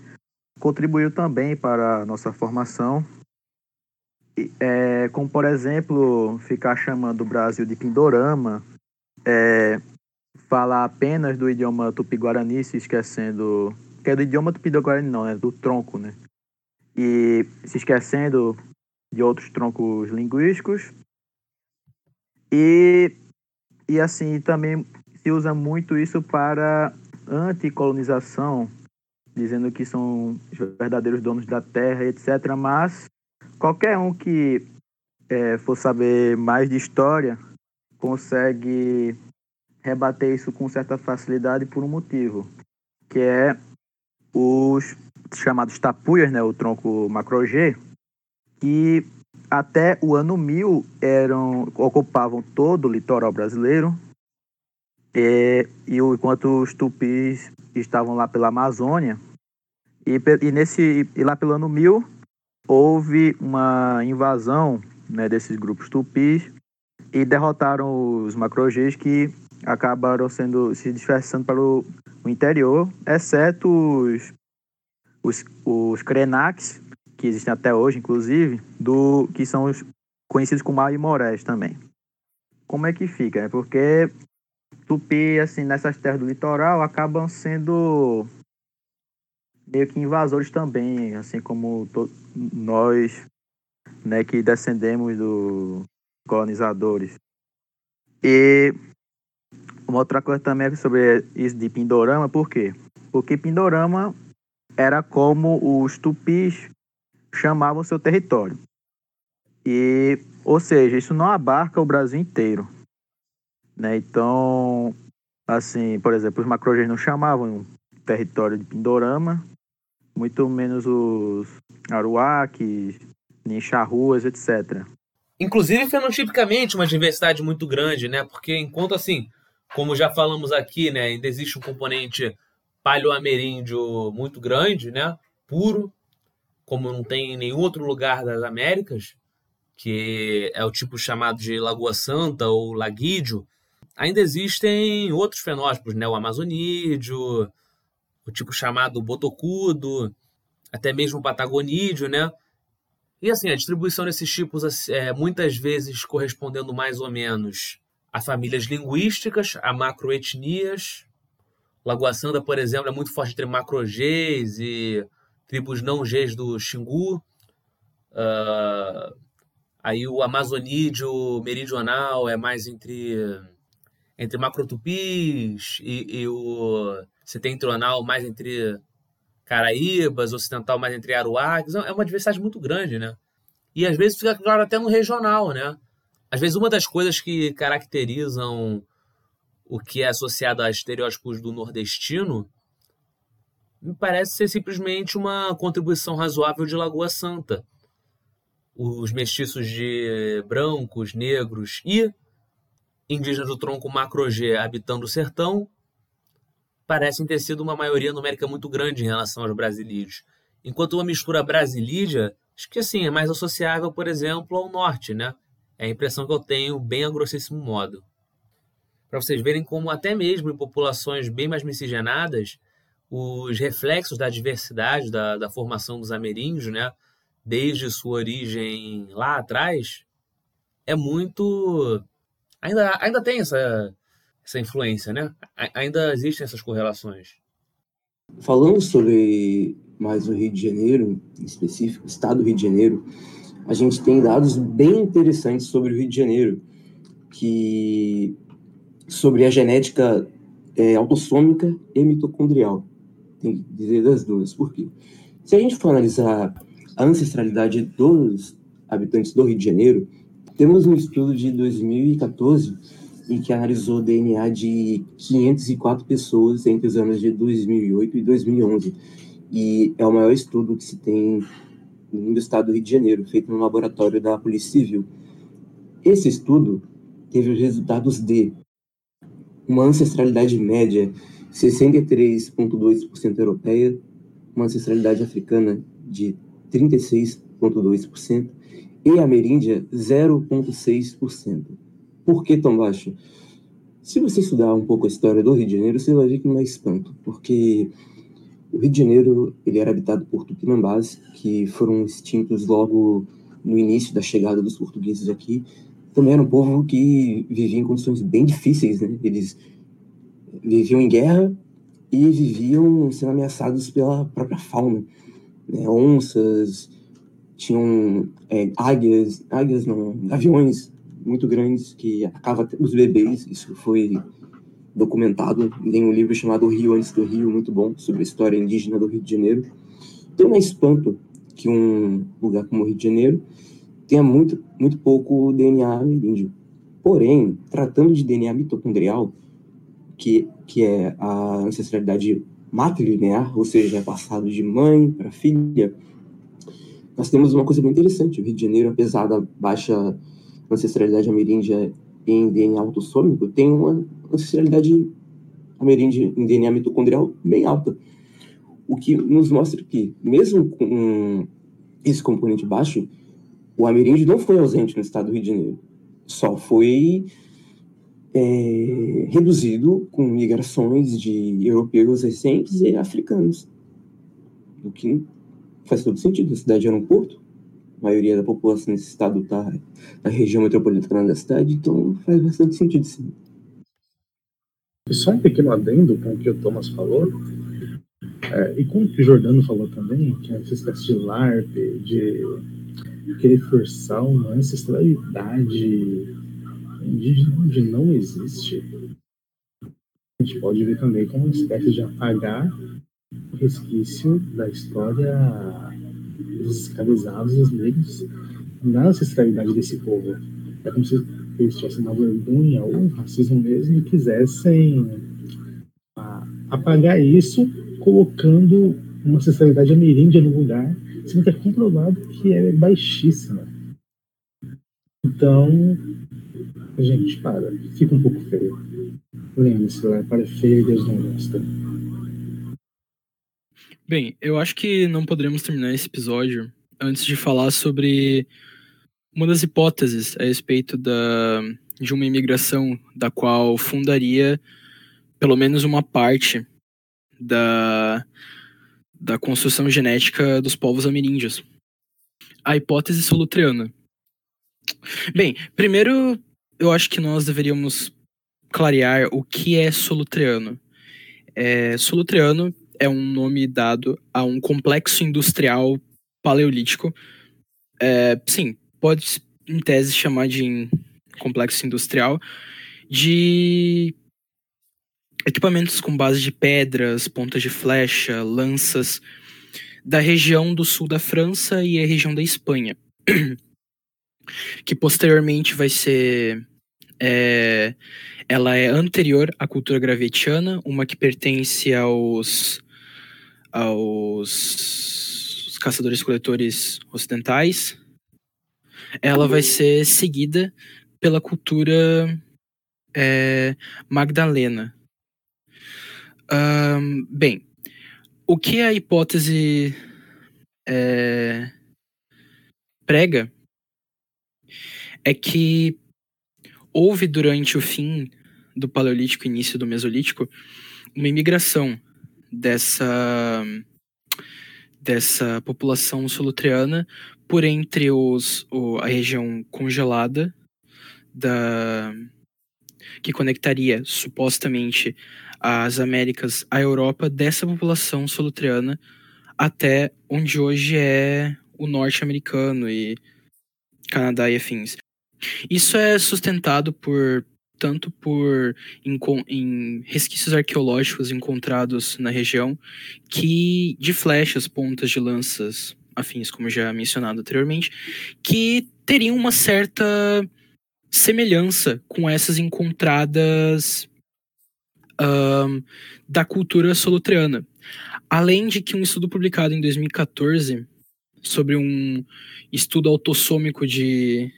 contribuíram também para a nossa formação é, como por exemplo, ficar chamando o Brasil de Pindorama, é, falar apenas do idioma tupi-guarani, se esquecendo. Que é do idioma tupi-guarani, não, é do tronco, né? E se esquecendo de outros troncos linguísticos. E, e assim, também se usa muito isso para anticolonização, dizendo que são os verdadeiros donos da terra, etc. Mas qualquer um que é, for saber mais de história consegue rebater isso com certa facilidade por um motivo, que é os chamados tapuias, né, o tronco macro-G, que até o ano 1000 eram, ocupavam todo o litoral brasileiro, e, e enquanto os tupis estavam lá pela Amazônia, e, e, nesse, e lá pelo ano 1000 houve uma invasão né, desses grupos tupis e derrotaram os macro-Gs que acabaram sendo se dispersando para o, interior, exceto os, os, os que existem até hoje, inclusive, do que são os conhecidos como Aimorés também. Como é que fica? É porque Tupi, assim, nessas terras do litoral, acabam sendo meio que invasores também, assim como nós, né, que descendemos dos colonizadores. E uma outra coisa também é sobre isso de Pindorama, por quê? Porque Pindorama era como os tupis chamavam seu território. E, ou seja, isso não abarca o Brasil inteiro. Né? Então, assim, por exemplo, os macrogênios não chamavam o território de Pindorama, muito menos os aruaques, nem charruas, etc. Inclusive, fenotipicamente, uma diversidade muito grande, né? Porque enquanto, assim, como já falamos aqui, né, ainda existe um componente paleoameríndio muito grande, né? Puro, como não tem em nenhum outro lugar das Américas, que é o tipo chamado de Lagoa Santa ou Laguídio, ainda existem outros fenótipos, né? O amazonídeo, o tipo chamado botocudo, até mesmo o patagonídeo, né? E assim, a distribuição desses tipos é, muitas vezes correspondendo mais ou menos a famílias linguísticas, a macroetnias. Lagoa Santa, por exemplo, é muito forte entre macro-Gs e tribos não Gs do Xingu. Uh, aí o Amazonídeo meridional é mais entre, entre macrotupis e, e o setentrional mais entre Caraíbas, ocidental mais entre Aruaques. É uma diversidade muito grande, né? E às vezes fica claro até no regional, né? Às vezes uma das coisas que caracterizam o que é associado a estereótipos do nordestino me parece ser simplesmente uma contribuição razoável de Lagoa Santa. Os mestiços de brancos, negros e indígenas do tronco macro-G habitando o sertão parecem ter sido uma maioria numérica muito grande em relação aos brasileiros. Enquanto uma mistura brasilídia, acho que assim, é mais associável, por exemplo, ao norte, né? É a impressão que eu tenho, bem a grossíssimo modo. Para vocês verem como até mesmo em populações bem mais miscigenadas, os reflexos da diversidade, da, da formação dos ameríndios, né, desde sua origem lá atrás, é muito. Ainda, ainda tem essa, essa influência, né? Ainda existem essas correlações. Falando sobre mais o Rio de Janeiro, em específico, o estado do Rio de Janeiro, a gente tem dados bem interessantes sobre o Rio de Janeiro, que sobre a genética é, autossômica e mitocondrial tem que dizer das duas. Por quê? Se a gente for analisar a ancestralidade dos habitantes do Rio de Janeiro, temos um estudo de 2014 em que analisou DNA de 504 pessoas entre os anos de 2008 e 2011. E é o maior estudo que se tem no estado do Rio de Janeiro, feito no laboratório da Polícia Civil. Esse estudo teve os resultados de uma ancestralidade média 63,2% europeia, uma ancestralidade africana de 36,2% e ameríndia 0,6%. Por que tão baixo? Se você estudar um pouco a história do Rio de Janeiro, você vai ver que não é espanto, porque o Rio de Janeiro ele era habitado por tupinambás, que foram extintos logo no início da chegada dos portugueses aqui. Também era um povo que vivia em condições bem difíceis, né? Eles viviam em guerra e viviam sendo ameaçados pela própria fauna. Né? Onças, tinham é, águias, águias não, aviões muito grandes que atacava os bebês. Isso foi documentado em um livro chamado Rio Antes do Rio, muito bom, sobre a história indígena do Rio de Janeiro. Então é espanto que um lugar como o Rio de Janeiro tenha muito, muito pouco DNA ameríndio. Porém, tratando de DNA mitocondrial, que, que é a ancestralidade matrilinear, ou seja, é passado de mãe para filha, nós temos uma coisa bem interessante. O Rio de Janeiro, apesar da baixa ancestralidade ameríndia em DNA autossômico, tem uma ancestralidade ameríndia em DNA mitocondrial bem alta. O que nos mostra que, mesmo com esse componente baixo, o ameríndio não foi ausente no estado do Rio de Janeiro. Só foi é, reduzido com migrações de europeus recentes e africanos. O que faz todo sentido. A cidade era um porto, a maioria da população nesse estado está na região metropolitana da cidade, então faz bastante sentido sim. E só um pequeno adendo com o que o Thomas falou, é, e com o que o Jordano falou também, que a necessidade de LARP, de querer forçar uma ancestralidade indígena onde não existe, a gente pode ver também como uma espécie de apagar o resquício da história dos escravizados e os negros na ancestralidade desse povo. É como se eles tivessem uma vergonha ou um racismo mesmo e quisessem ah, apagar isso colocando uma ancestralidade ameríndia no lugar, sendo que é comprovado que é baixíssima. Então, gente, para, fica um pouco feio. Lembre-se, para feio Deus não gosta. Bem, eu acho que não poderíamos terminar esse episódio antes de falar sobre uma das hipóteses a respeito da, de uma imigração da qual fundaria pelo menos uma parte da, da construção genética dos povos ameríndios. A hipótese solutriana. Bem, primeiro eu acho que nós deveríamos clarear o que é solutriano. É, solutriano é um nome dado a um complexo industrial paleolítico. É, sim, pode em tese chamar de complexo industrial de equipamentos com base de pedras, pontas de flecha, lanças da região do sul da França e a região da Espanha, que posteriormente vai ser é, ela é anterior à cultura gravetiana, uma que pertence aos aos caçadores-coletores ocidentais, ela vai ser seguida pela cultura é, magdalena. Um, bem, o que a hipótese é, prega é que houve durante o fim do Paleolítico e início do Mesolítico uma imigração dessa dessa população solutriana por entre os o, a região congelada da que conectaria supostamente as Américas à Europa dessa população solutriana até onde hoje é o norte americano e Canadá e afins. Isso é sustentado por tanto por em, em, resquícios arqueológicos encontrados na região, que de flechas, pontas de lanças, afins, como já mencionado anteriormente, que teriam uma certa semelhança com essas encontradas um, da cultura solutriana. Além de que um estudo publicado em 2014 sobre um estudo autossômico de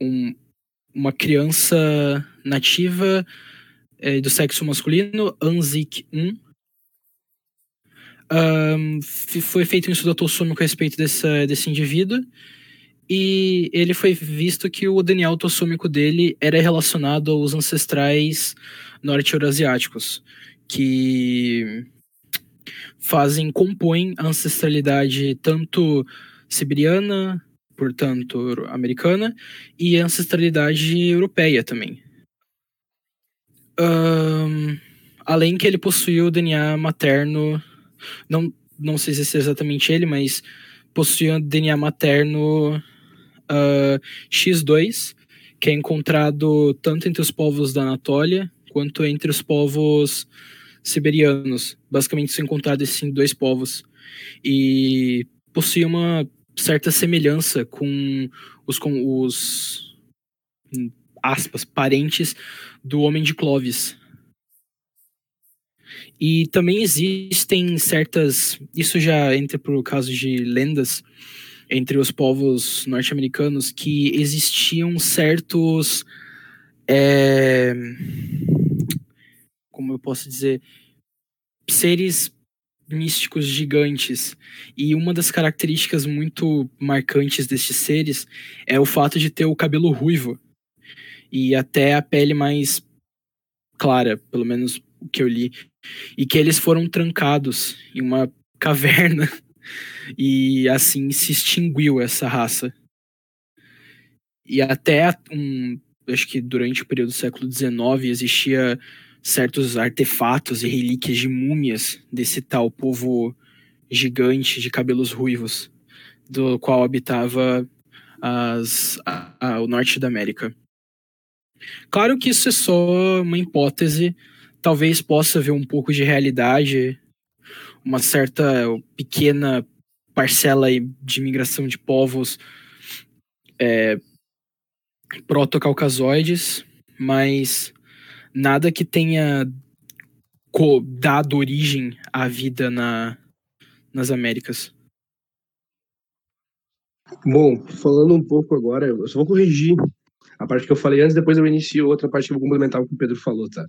um, uma criança nativa é, do sexo masculino, ANZIC 1. Um, foi feito um estudo autossômico a respeito dessa, desse indivíduo e ele foi visto que o DNA autossômico dele era relacionado aos ancestrais norte-eurasiáticos, que fazem, compõem a ancestralidade tanto siberiana, portanto, americana, e ancestralidade europeia também. Um, além que ele possuía o DNA materno, não, não sei se é exatamente ele, mas possuía o DNA materno uh, X2, que é encontrado tanto entre os povos da Anatólia quanto entre os povos siberianos. Basicamente são encontrados esses dois povos. E possui uma certa semelhança com os, com os aspas, parentes do Homem de Clovis. E também existem certas. Isso já entra por caso de lendas entre os povos norte-americanos que existiam certos. É, como eu posso dizer? Seres místicos gigantes. E uma das características muito marcantes destes seres é o fato de ter o cabelo ruivo e até a pele mais clara, pelo menos o que eu li, e que eles foram trancados em uma caverna e assim se extinguiu essa raça. E até um, acho que durante o período do século XIX existia certos artefatos e relíquias de múmias desse tal povo gigante de cabelos ruivos, do qual habitava as, a, a, o norte da América. Claro que isso é só uma hipótese, talvez possa haver um pouco de realidade, uma certa pequena parcela de migração de povos é, proto-caucasoides, mas nada que tenha dado origem à vida na, nas Américas. Bom, falando um pouco agora, eu só vou corrigir a parte que eu falei antes, depois eu inicio outra parte que eu vou complementar o que o Pedro falou, tá?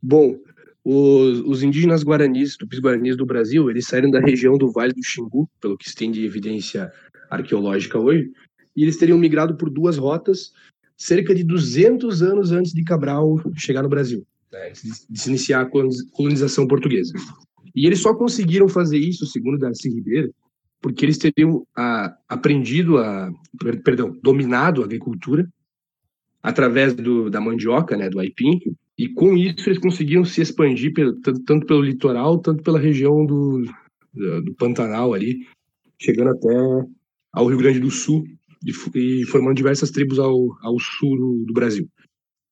Bom, os, os indígenas guaranis, tupis-guaranis do Brasil, eles saíram da região do Vale do Xingu, pelo que se tem de evidência arqueológica hoje, e eles teriam migrado por duas rotas cerca de 200 anos antes de Cabral chegar no Brasil, né, de se iniciar a colonização portuguesa. E eles só conseguiram fazer isso, segundo Darcy Ribeiro, porque eles teriam a, ah, aprendido a, perdão, dominado a agricultura através do, da mandioca, né, do aipim, e com isso eles conseguiram se expandir pelo, tanto, tanto, pelo litoral, tanto pela região do, do, do, Pantanal ali, chegando até ao Rio Grande do Sul e, formando diversas tribos ao, ao sul do, do Brasil.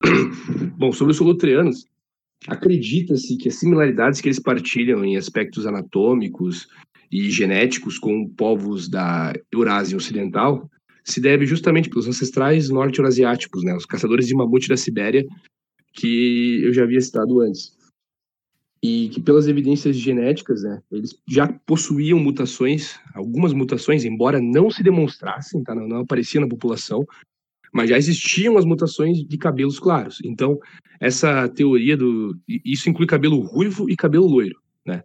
Bom, sobre os solotreanos, acredita-se que as similaridades que eles partilham em aspectos anatômicos e genéticos com povos da Eurásia Ocidental se deve justamente pelos ancestrais norte-eurasiáticos, né, os caçadores de mamute da Sibéria, que eu já havia citado antes. E que pelas evidências genéticas, né, eles já possuíam mutações, algumas mutações, embora não se demonstrassem, tá, não, não apareciam na população, mas já existiam as mutações de cabelos claros. Então, essa teoria do. Isso inclui cabelo ruivo e cabelo loiro, né?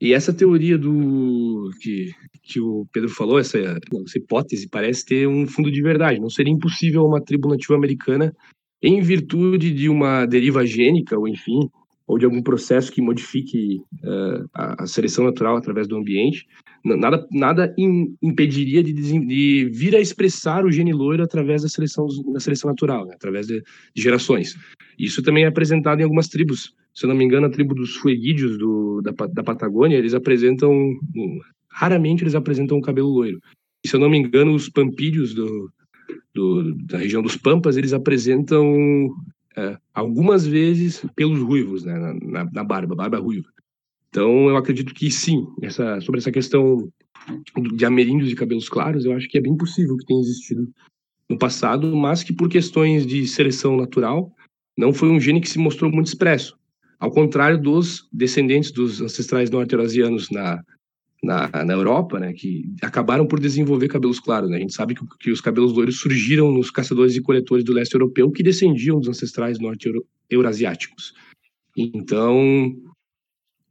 E essa teoria do. que, que o Pedro falou, essa, essa hipótese, parece ter um fundo de verdade. Não seria impossível uma tribo nativa americana em virtude de uma deriva gênica, ou enfim, ou de algum processo que modifique uh, a, seleção natural através do ambiente, nada, nada in, impediria de, de, vir a expressar o gene loiro através da seleção, da seleção natural, né, através de, de, gerações. Isso também é apresentado em algumas tribos. Se eu não me engano, a tribo dos fueguídeos do, da, da Patagônia, eles apresentam, raramente eles apresentam um cabelo loiro. E se eu não me engano, os pampídeos do, do, da região dos Pampas, eles apresentam é, algumas vezes pelos ruivos, né, na, na, barba, barba ruiva. Então, eu acredito que sim, essa, sobre essa questão de ameríndios de cabelos claros, eu acho que é bem possível que tenha existido no passado, mas que por questões de seleção natural, não foi um gene que se mostrou muito expresso. Ao contrário dos descendentes dos ancestrais norte-eurasianos na, na, na Europa, né, que acabaram por desenvolver cabelos claros. Né? A gente sabe que, que os cabelos loiros surgiram nos caçadores e coletores do leste europeu que descendiam dos ancestrais norte-eurasiáticos. Então,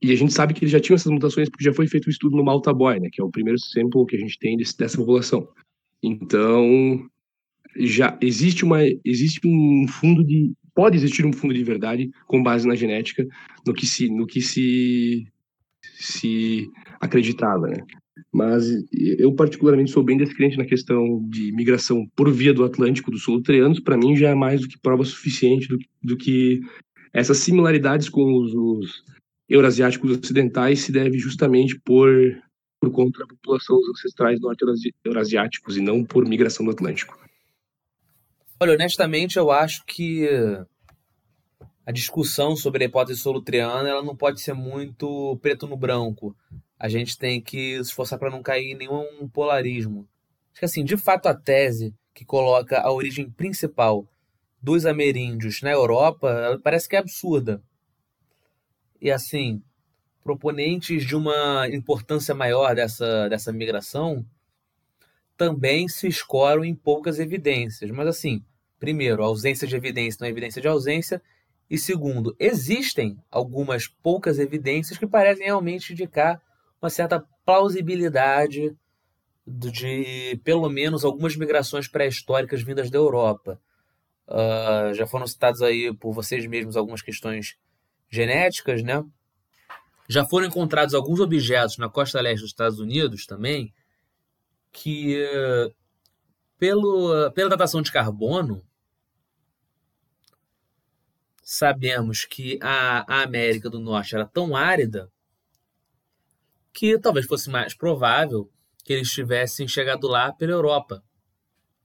e a gente sabe que eles já tinham essas mutações porque já foi feito um estudo no Malta Boy, né, que é o primeiro sample que a gente tem desse, dessa população. Então, já existe uma existe um fundo de pode existir um fundo de verdade com base na genética no que se no que se se acreditava, né? Mas eu particularmente sou bem descrente na questão de migração por via do Atlântico dos Solutreanos. Para mim já é mais do que prova suficiente do, do que essas similaridades com os, os eurasiáticos ocidentais se deve justamente por por conta da população dos ancestrais norte-eurasiáticos e não por migração do Atlântico? Olha, honestamente, eu acho que a discussão sobre a hipótese solutriana ela não pode ser muito preto no branco. A gente tem que se esforçar para não cair em nenhum polarismo. Acho que, assim, de fato, a tese que coloca a origem principal dos ameríndios na Europa parece que é absurda. E, assim, proponentes de uma importância maior dessa, dessa migração também se escoram em poucas evidências. Mas, assim, primeiro, ausência de evidência não é evidência de ausência. E segundo, existem algumas poucas evidências que parecem realmente indicar uma certa plausibilidade de, pelo menos, algumas migrações pré-históricas vindas da Europa. Uh, já foram citados aí por vocês mesmos algumas questões genéticas, né? Já foram encontrados alguns objetos na costa leste dos Estados Unidos também, que, pelo, pela datação de carbono, sabemos que a, a América do Norte era tão árida que talvez fosse mais provável que eles tivessem chegado lá pela Europa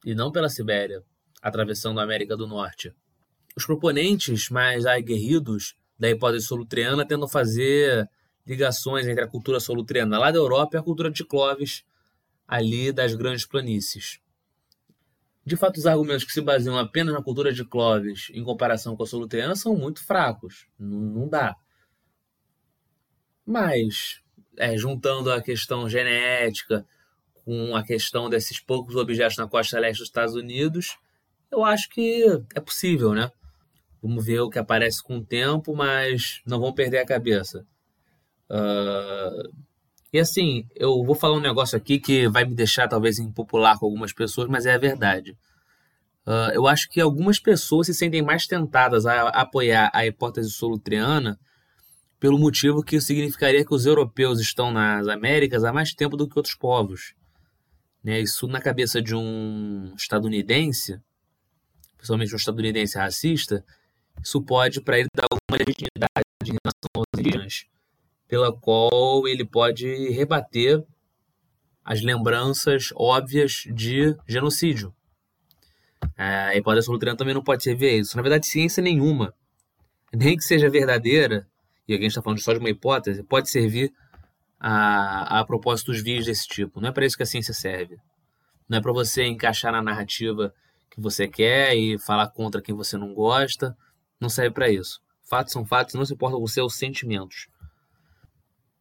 e não pela Sibéria, atravessando a América do Norte. Os proponentes mais aguerridos da hipótese solutriana tentam fazer ligações entre a cultura solutriana lá da Europa e a cultura de Clovis, ali das grandes planícies. De fato, os argumentos que se baseiam apenas na cultura de Clovis em comparação com a solutriana são muito fracos. Não, não dá. Mas, é, juntando a questão genética com a questão desses poucos objetos na costa leste dos Estados Unidos, eu acho que é possível, né? Vamos ver o que aparece com o tempo, mas não vão perder a cabeça. Uh, e assim, eu vou falar um negócio aqui que vai me deixar talvez impopular com algumas pessoas, mas é a verdade. Uh, eu acho que algumas pessoas se sentem mais tentadas a, apoiar a hipótese solutriana pelo motivo que significaria que os europeus estão nas Américas há mais tempo do que outros povos. Né? Isso na cabeça de um estadunidense, principalmente um estadunidense racista, isso pode para ele dar alguma legitimidade em relação aos indígenas, pela qual ele pode rebater as lembranças óbvias de genocídio. A hipótese solutriana também não pode servir a isso. Na verdade, ciência nenhuma, nem que seja verdadeira, e aqui a gente está falando só de uma hipótese, pode servir a, a propósitos vios desse tipo. Não é para isso que a ciência serve. Não é para você encaixar na narrativa que você quer e falar contra quem você não gosta não serve para isso. Fatos são fatos, não se importa com seus sentimentos.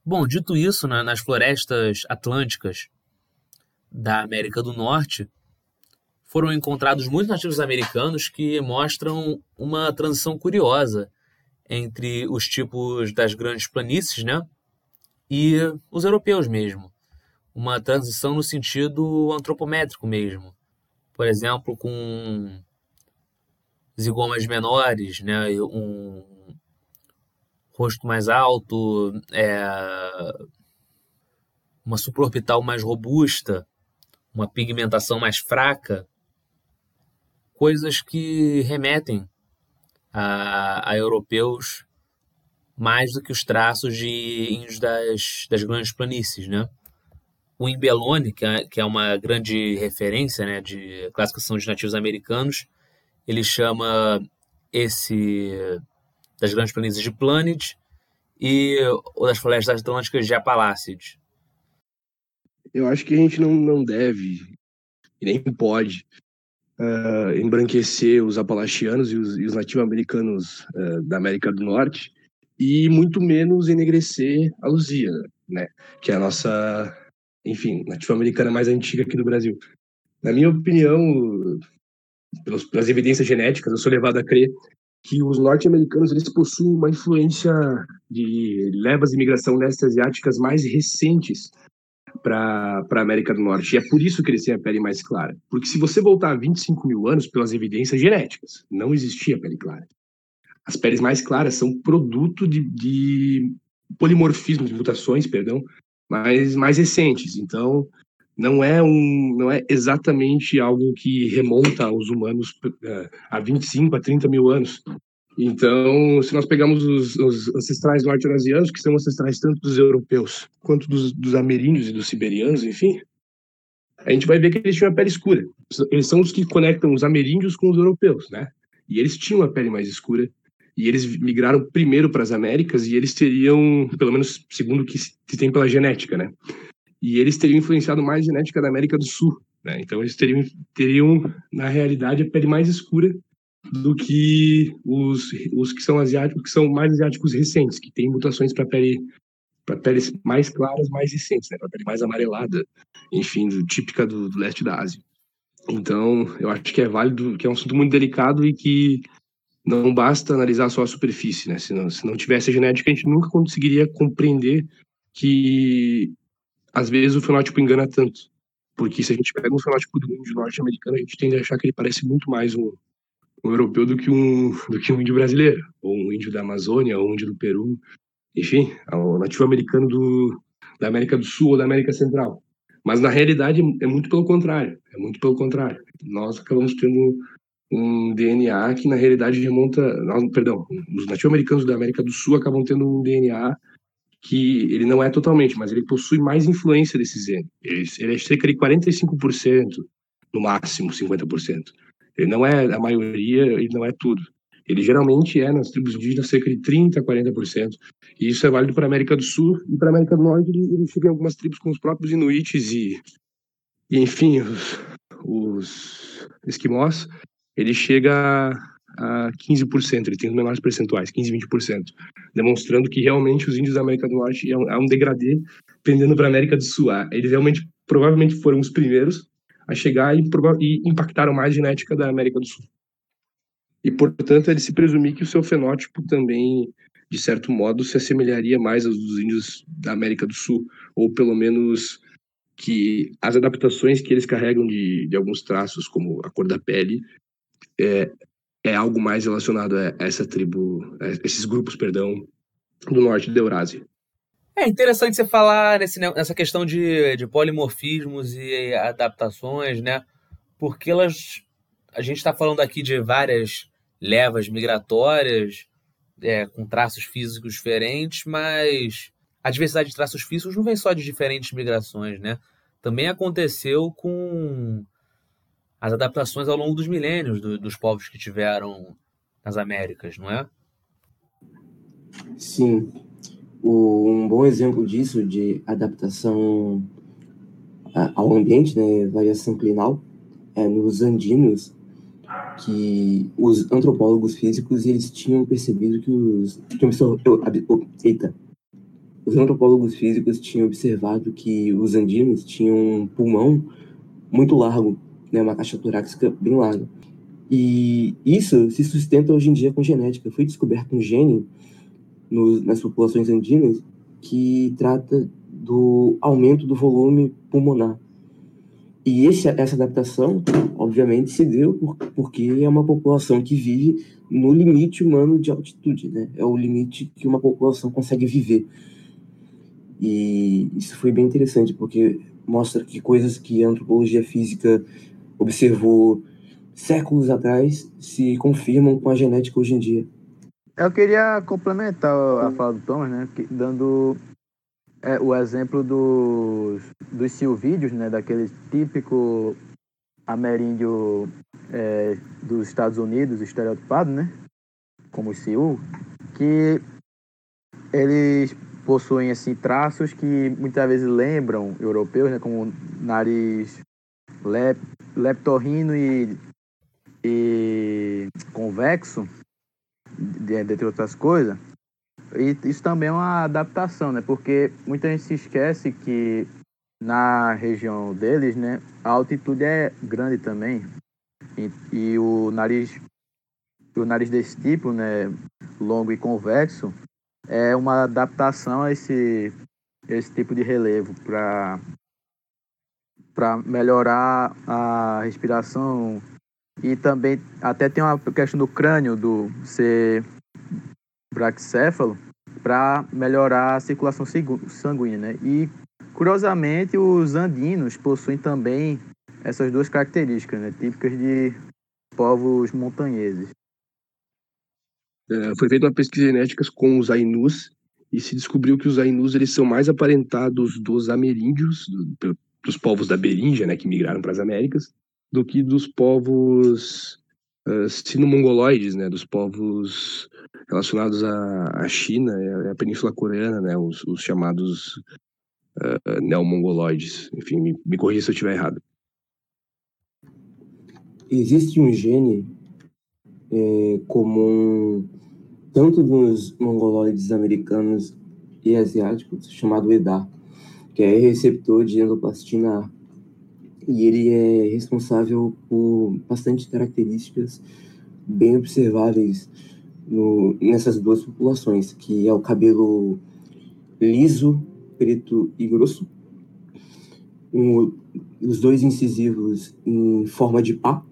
Bom, dito isso, né, nas florestas atlânticas da América do Norte, foram encontrados muitos nativos americanos que mostram uma transição curiosa entre os tipos das grandes planícies, né, e os europeus mesmo. Uma transição no sentido antropométrico mesmo. Por exemplo, com zigomas menores, né? um rosto mais alto, é, uma supraorbital mais robusta, uma pigmentação mais fraca, coisas que remetem a, a europeus mais do que os traços de índios das, das grandes planícies, né? O Imbelone, que é, que é uma grande referência né, de classificação de nativos americanos, ele chama esse das grandes planícies de Planet e o das florestas atlânticas de Apalacid. Eu acho que a gente não, não deve e nem pode uh, embranquecer os apalachianos e os, os nativo-americanos uh, da América do Norte e muito menos enegrecer a Luzia, né? Que é a nossa, enfim, nativo-americana mais antiga aqui do Brasil. Na minha opinião, pelas, pelas evidências genéticas, eu sou levado a crer que os norte-americanos eles possuem uma influência de levas de imigração leste asiáticas mais recentes para a América do Norte. E é por isso que eles têm a pele mais clara. Porque se você voltar 25 mil anos pelas evidências genéticas, não existia pele clara. As peles mais claras são produto de, de polimorfismo, de mutações, perdão, mais, mais recentes. Então, não é, um, não é exatamente algo que remonta aos humanos uh, há 25 a 30 mil anos. Então, se nós pegamos os, os ancestrais norte-eurasianos, que são ancestrais tanto dos europeus quanto dos, dos ameríndios e dos siberianos, enfim, a gente vai ver que eles tinham a pele escura. Eles são os que conectam os ameríndios com os europeus, né? E eles tinham a pele mais escura. E eles migraram primeiro para as Américas e eles teriam, pelo menos segundo o que se tem pela genética, né? E eles teriam influenciado mais a genética da América do Sul, né? Então eles teriam, teriam na realidade, a pele mais escura do que os, os que são asiáticos, que são mais asiáticos recentes, que têm mutações para pele para peles mais claras, mais recentes, né? Para pele mais amarelada, enfim, do, típica do, do, leste da Ásia. Então, eu acho que é válido, que é um assunto muito delicado e que não basta analisar só a superfície, né? Se não, se não tivesse a genética, a gente nunca conseguiria compreender que às vezes o fenótipo engana tanto. Porque se a gente pega um fenótipo do índio norte-americano, a gente tende a achar que ele parece muito mais um, um europeu do que um, do que um índio brasileiro, ou um índio da Amazônia, ou um índio do Peru, enfim, o nativo americano do, da América do Sul ou da América Central. Mas na realidade é muito pelo contrário, é muito pelo contrário. Nós acabamos tendo um DNA que na realidade remonta, perdão, os nativo-americanos da América do Sul acabam tendo um DNA que ele não é totalmente, mas ele possui mais influência desse gene. Ele, ele é cerca de 45%, no máximo 50%. Ele não é a maioria, ele não é tudo. Ele geralmente é nas tribos indígenas cerca de 30%, 40%. E isso é válido para a América do Sul e para a América do Norte. Ele, ele fica em algumas tribos com os próprios inuites e, e enfim, os, os esquimós. Ele chega a 15%, ele tem os menores percentuais, 15, 20%, demonstrando que realmente os índios da América do Norte é um, é um degradê pendendo para a América do Sul. Ah, eles realmente, provavelmente foram os primeiros a chegar e, e impactaram mais a genética da América do Sul. E, portanto, ele se presumir que o seu fenótipo também, de certo modo, se assemelharia mais aos dos índios da América do Sul, ou pelo menos que as adaptações que eles carregam de, de alguns traços, como a cor da pele, é, é algo mais relacionado a essa tribo, a esses grupos, perdão, do norte da Eurásia. É interessante você falar nesse, nessa questão de, de polimorfismos e adaptações, né? Porque elas. A gente está falando aqui de várias levas migratórias é, com traços físicos diferentes, mas a diversidade de traços físicos não vem só de diferentes migrações, né? Também aconteceu com as adaptações ao longo dos milênios do, dos povos que tiveram nas Américas, não é? Sim. O, um bom exemplo disso, de adaptação ao ambiente, né, variação clinal, é nos andinos, que os antropólogos físicos eles tinham percebido que os tinham, eita, os antropólogos físicos tinham observado que os andinos tinham um pulmão muito largo né, uma caixa torácica bem larga. E isso se sustenta hoje em dia com genética. Foi descoberto um gene no, nas populações andinas que trata do aumento do volume pulmonar. E esse, essa adaptação, obviamente, se deu por, porque é uma população que vive no limite humano de altitude, né? É o limite que uma população consegue viver. E isso foi bem interessante, porque mostra que coisas que a antropologia física observou séculos atrás se confirmam com a genética hoje em dia. Eu queria complementar a fala do Thomas, né, dando é, o exemplo dos, dos silvídeos, né, daquele típico ameríndio é, dos Estados Unidos, estereotipado, né, como o Sioux, que eles possuem assim traços que muitas vezes lembram europeus, né, como nariz leptorrino e, e convexo, dentre outras coisas. E isso também é uma adaptação, né? Porque muita gente se esquece que na região deles, né, a altitude é grande também. E, e o nariz o nariz desse tipo, né, longo e convexo, é uma adaptação a esse esse tipo de relevo para para melhorar a respiração e também até tem uma questão do crânio do ser braxéfalo para melhorar a circulação sanguínea, né? E curiosamente os andinos possuem também essas duas características, né? Típicas de povos montanheses. uh, foi feita uma pesquisa genética com os Ainus e se descobriu que os Ainus eles são mais aparentados dos ameríndios, dos povos da Beríngia, né, que migraram para as Américas, do que dos povos uh, sino-mongoloides, né, dos povos relacionados à, à China à Península Coreana, né, os, os chamados uh, neomongoloides. Enfim, me, me corrija se eu estiver errado. Existe um gene é, comum tanto dos mongoloides americanos e asiáticos, chamado EDA, que é receptor de endoplastina A. E ele é responsável por bastante características bem observáveis no, nessas duas populações, que é o cabelo liso, preto e grosso, um, os dois incisivos em forma de pá,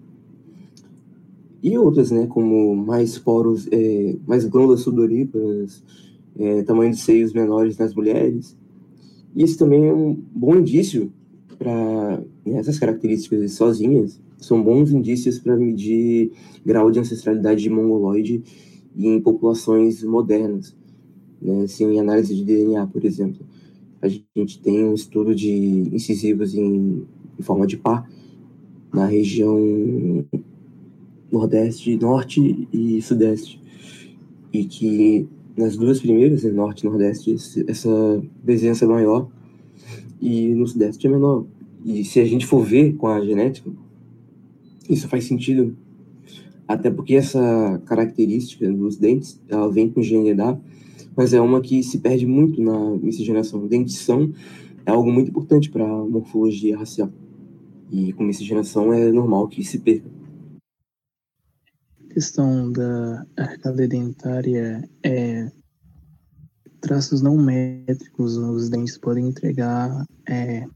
e outras, né, como mais poros, é, mais glândulas sudoríparas, é, tamanho de seios menores nas mulheres. Isso também é um bom indício para né, essas características sozinhas são bons indícios para medir grau de ancestralidade de mongoloide em populações modernas, né, sem análise de DNA, por exemplo. A gente tem um estudo de incisivos em, em forma de pá na região Nordeste, Norte e Sudeste. E que nas duas primeiras, né, Norte e Nordeste, essa presença é maior e no Sudeste é menor. E se a gente for ver com a genética, isso faz sentido. Até porque essa característica dos dentes, ela vem com GNDA, mas é uma que se perde muito na miscigenação. Dentição é algo muito importante para a morfologia racial. E com miscigenação é normal que se perca questão da arcada dentária é traços não métricos nos dentes podem entregar é,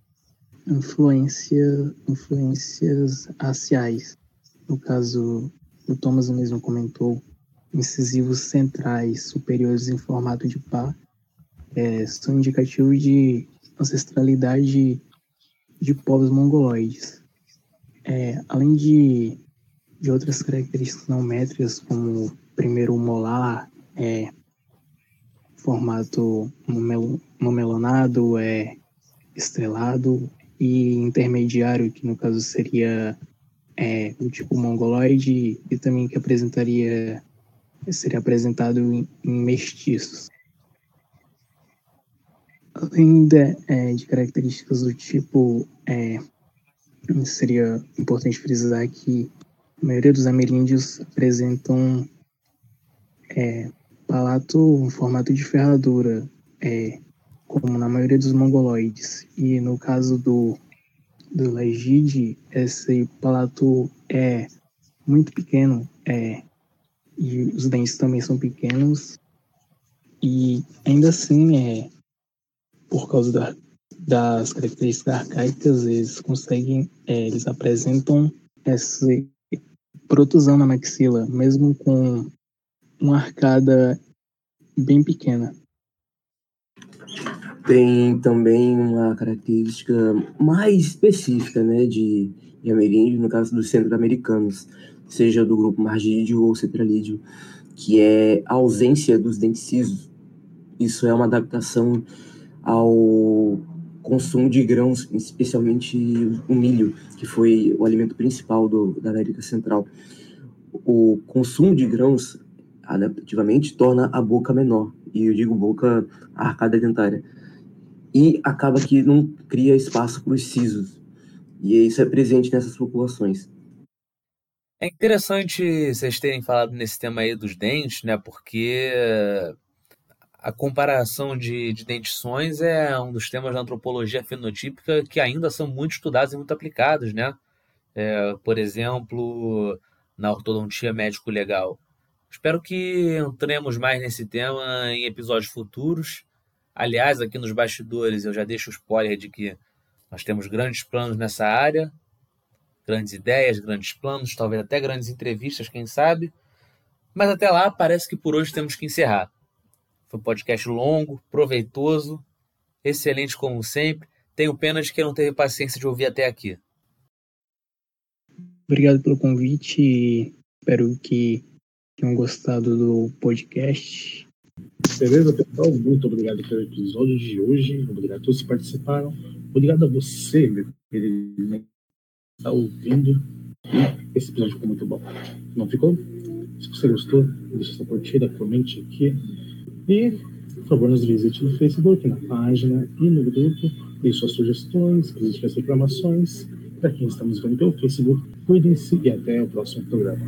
influência, influências raciais. No caso, o Thomas mesmo comentou, incisivos centrais superiores em formato de pá é, são indicativos de ancestralidade de povos mongoloides. É, além de de outras características não métricas, como primeiro molar, é, formato momelonado, é, estrelado, e intermediário, que no caso seria é, o tipo mongoloide, e também que apresentaria seria apresentado em, em mestiços. Além de, é, de, características do tipo, é, seria importante frisar que a maioria dos ameríndios apresentam é, palato em formato de ferradura, é, como na maioria dos mongoloides. E no caso do, do Legide, esse palato é muito pequeno, é, e os dentes também são pequenos, e ainda assim, é, por causa da, das características arcaicas, eles conseguem, é, eles apresentam esse, protusão na maxila, mesmo com uma arcada bem pequena. Tem também uma característica mais específica né, de, de ameríndio, no caso dos centro-americanos, seja do grupo margídeo ou cetralídeo, que é a ausência dos dentes cisos. Isso é uma adaptação ao consumo de grãos, especialmente o milho, que foi o alimento principal do, da América Central. O consumo de grãos, adaptativamente, torna a boca menor, e eu digo boca, a arcada dentária, e acaba que não cria espaço para os sisos, e isso é presente nessas populações. É interessante vocês terem falado nesse tema aí dos dentes, né? Porque a comparação de, de dentições é um dos temas da antropologia fenotípica que ainda são muito estudados e muito aplicados, né? É, por exemplo, na ortodontia médico-legal. Espero que entremos mais nesse tema em episódios futuros. Aliás, aqui nos bastidores eu já deixo o spoiler de que nós temos grandes planos nessa área, grandes ideias, grandes planos, talvez até grandes entrevistas, quem sabe. Mas até lá, parece que por hoje temos que encerrar. Foi um podcast longo, proveitoso, excelente como sempre. Tenho pena de que não teve paciência de ouvir até aqui. Obrigado pelo convite e espero que tenham gostado do podcast. Beleza, pessoal? Muito obrigado pelo episódio de hoje. Obrigado a todos que participaram. Obrigado a você, meu querido, que está ouvindo. E esse episódio ficou muito bom. Não ficou? Se você gostou, deixe sua curtida, comente aqui. E, por favor, nos visite no Facebook, na página e no grupo. Deixe suas sugestões, críticas, reclamações. Para quem está nos vendo pelo Facebook, cuidem-se e até o próximo programa.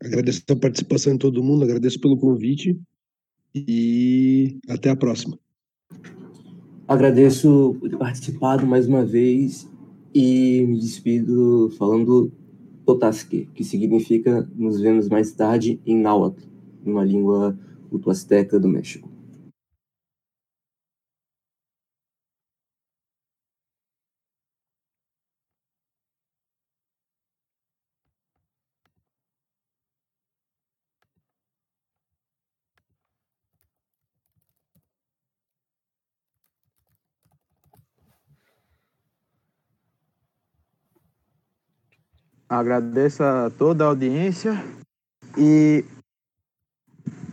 Agradeço a participação de todo mundo, agradeço pelo convite e até a próxima. Agradeço por ter participado mais uma vez e me despido falando Totasque, que significa nos vemos mais tarde em Náhuatl, uma língua utoasteca do México. Agradeço a toda a audiência e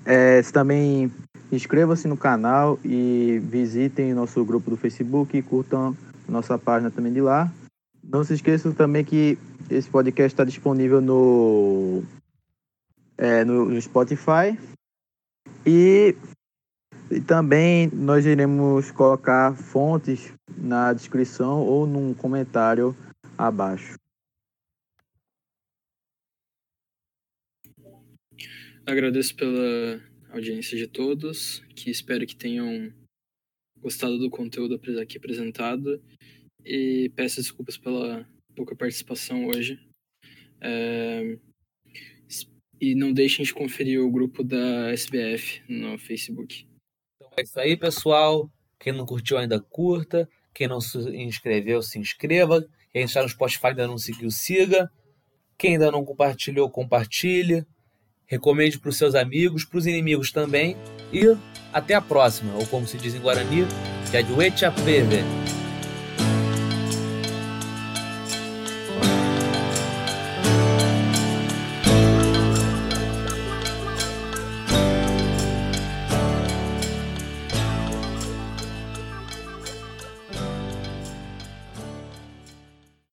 é, também inscrevam-se no canal e visitem nosso grupo do Facebook e curtam nossa página também de lá. Não se esqueçam também que esse podcast está disponível no, é, no, no Spotify e, e também nós iremos colocar fontes na descrição ou num comentário abaixo. Agradeço pela audiência de todos, que espero que tenham gostado do conteúdo aqui apresentado e peço desculpas pela pouca participação hoje. É... E não deixem de conferir o grupo da SBF no Facebook. Então é isso aí, pessoal. Quem não curtiu ainda curta. Quem não se inscreveu, se inscreva. Quem está no Spotify ainda não seguiu, siga. Quem ainda não compartilhou, compartilhe. Recomende para os seus amigos, para os inimigos também. E até a próxima, ou como se diz em Guarani, que é de Peve.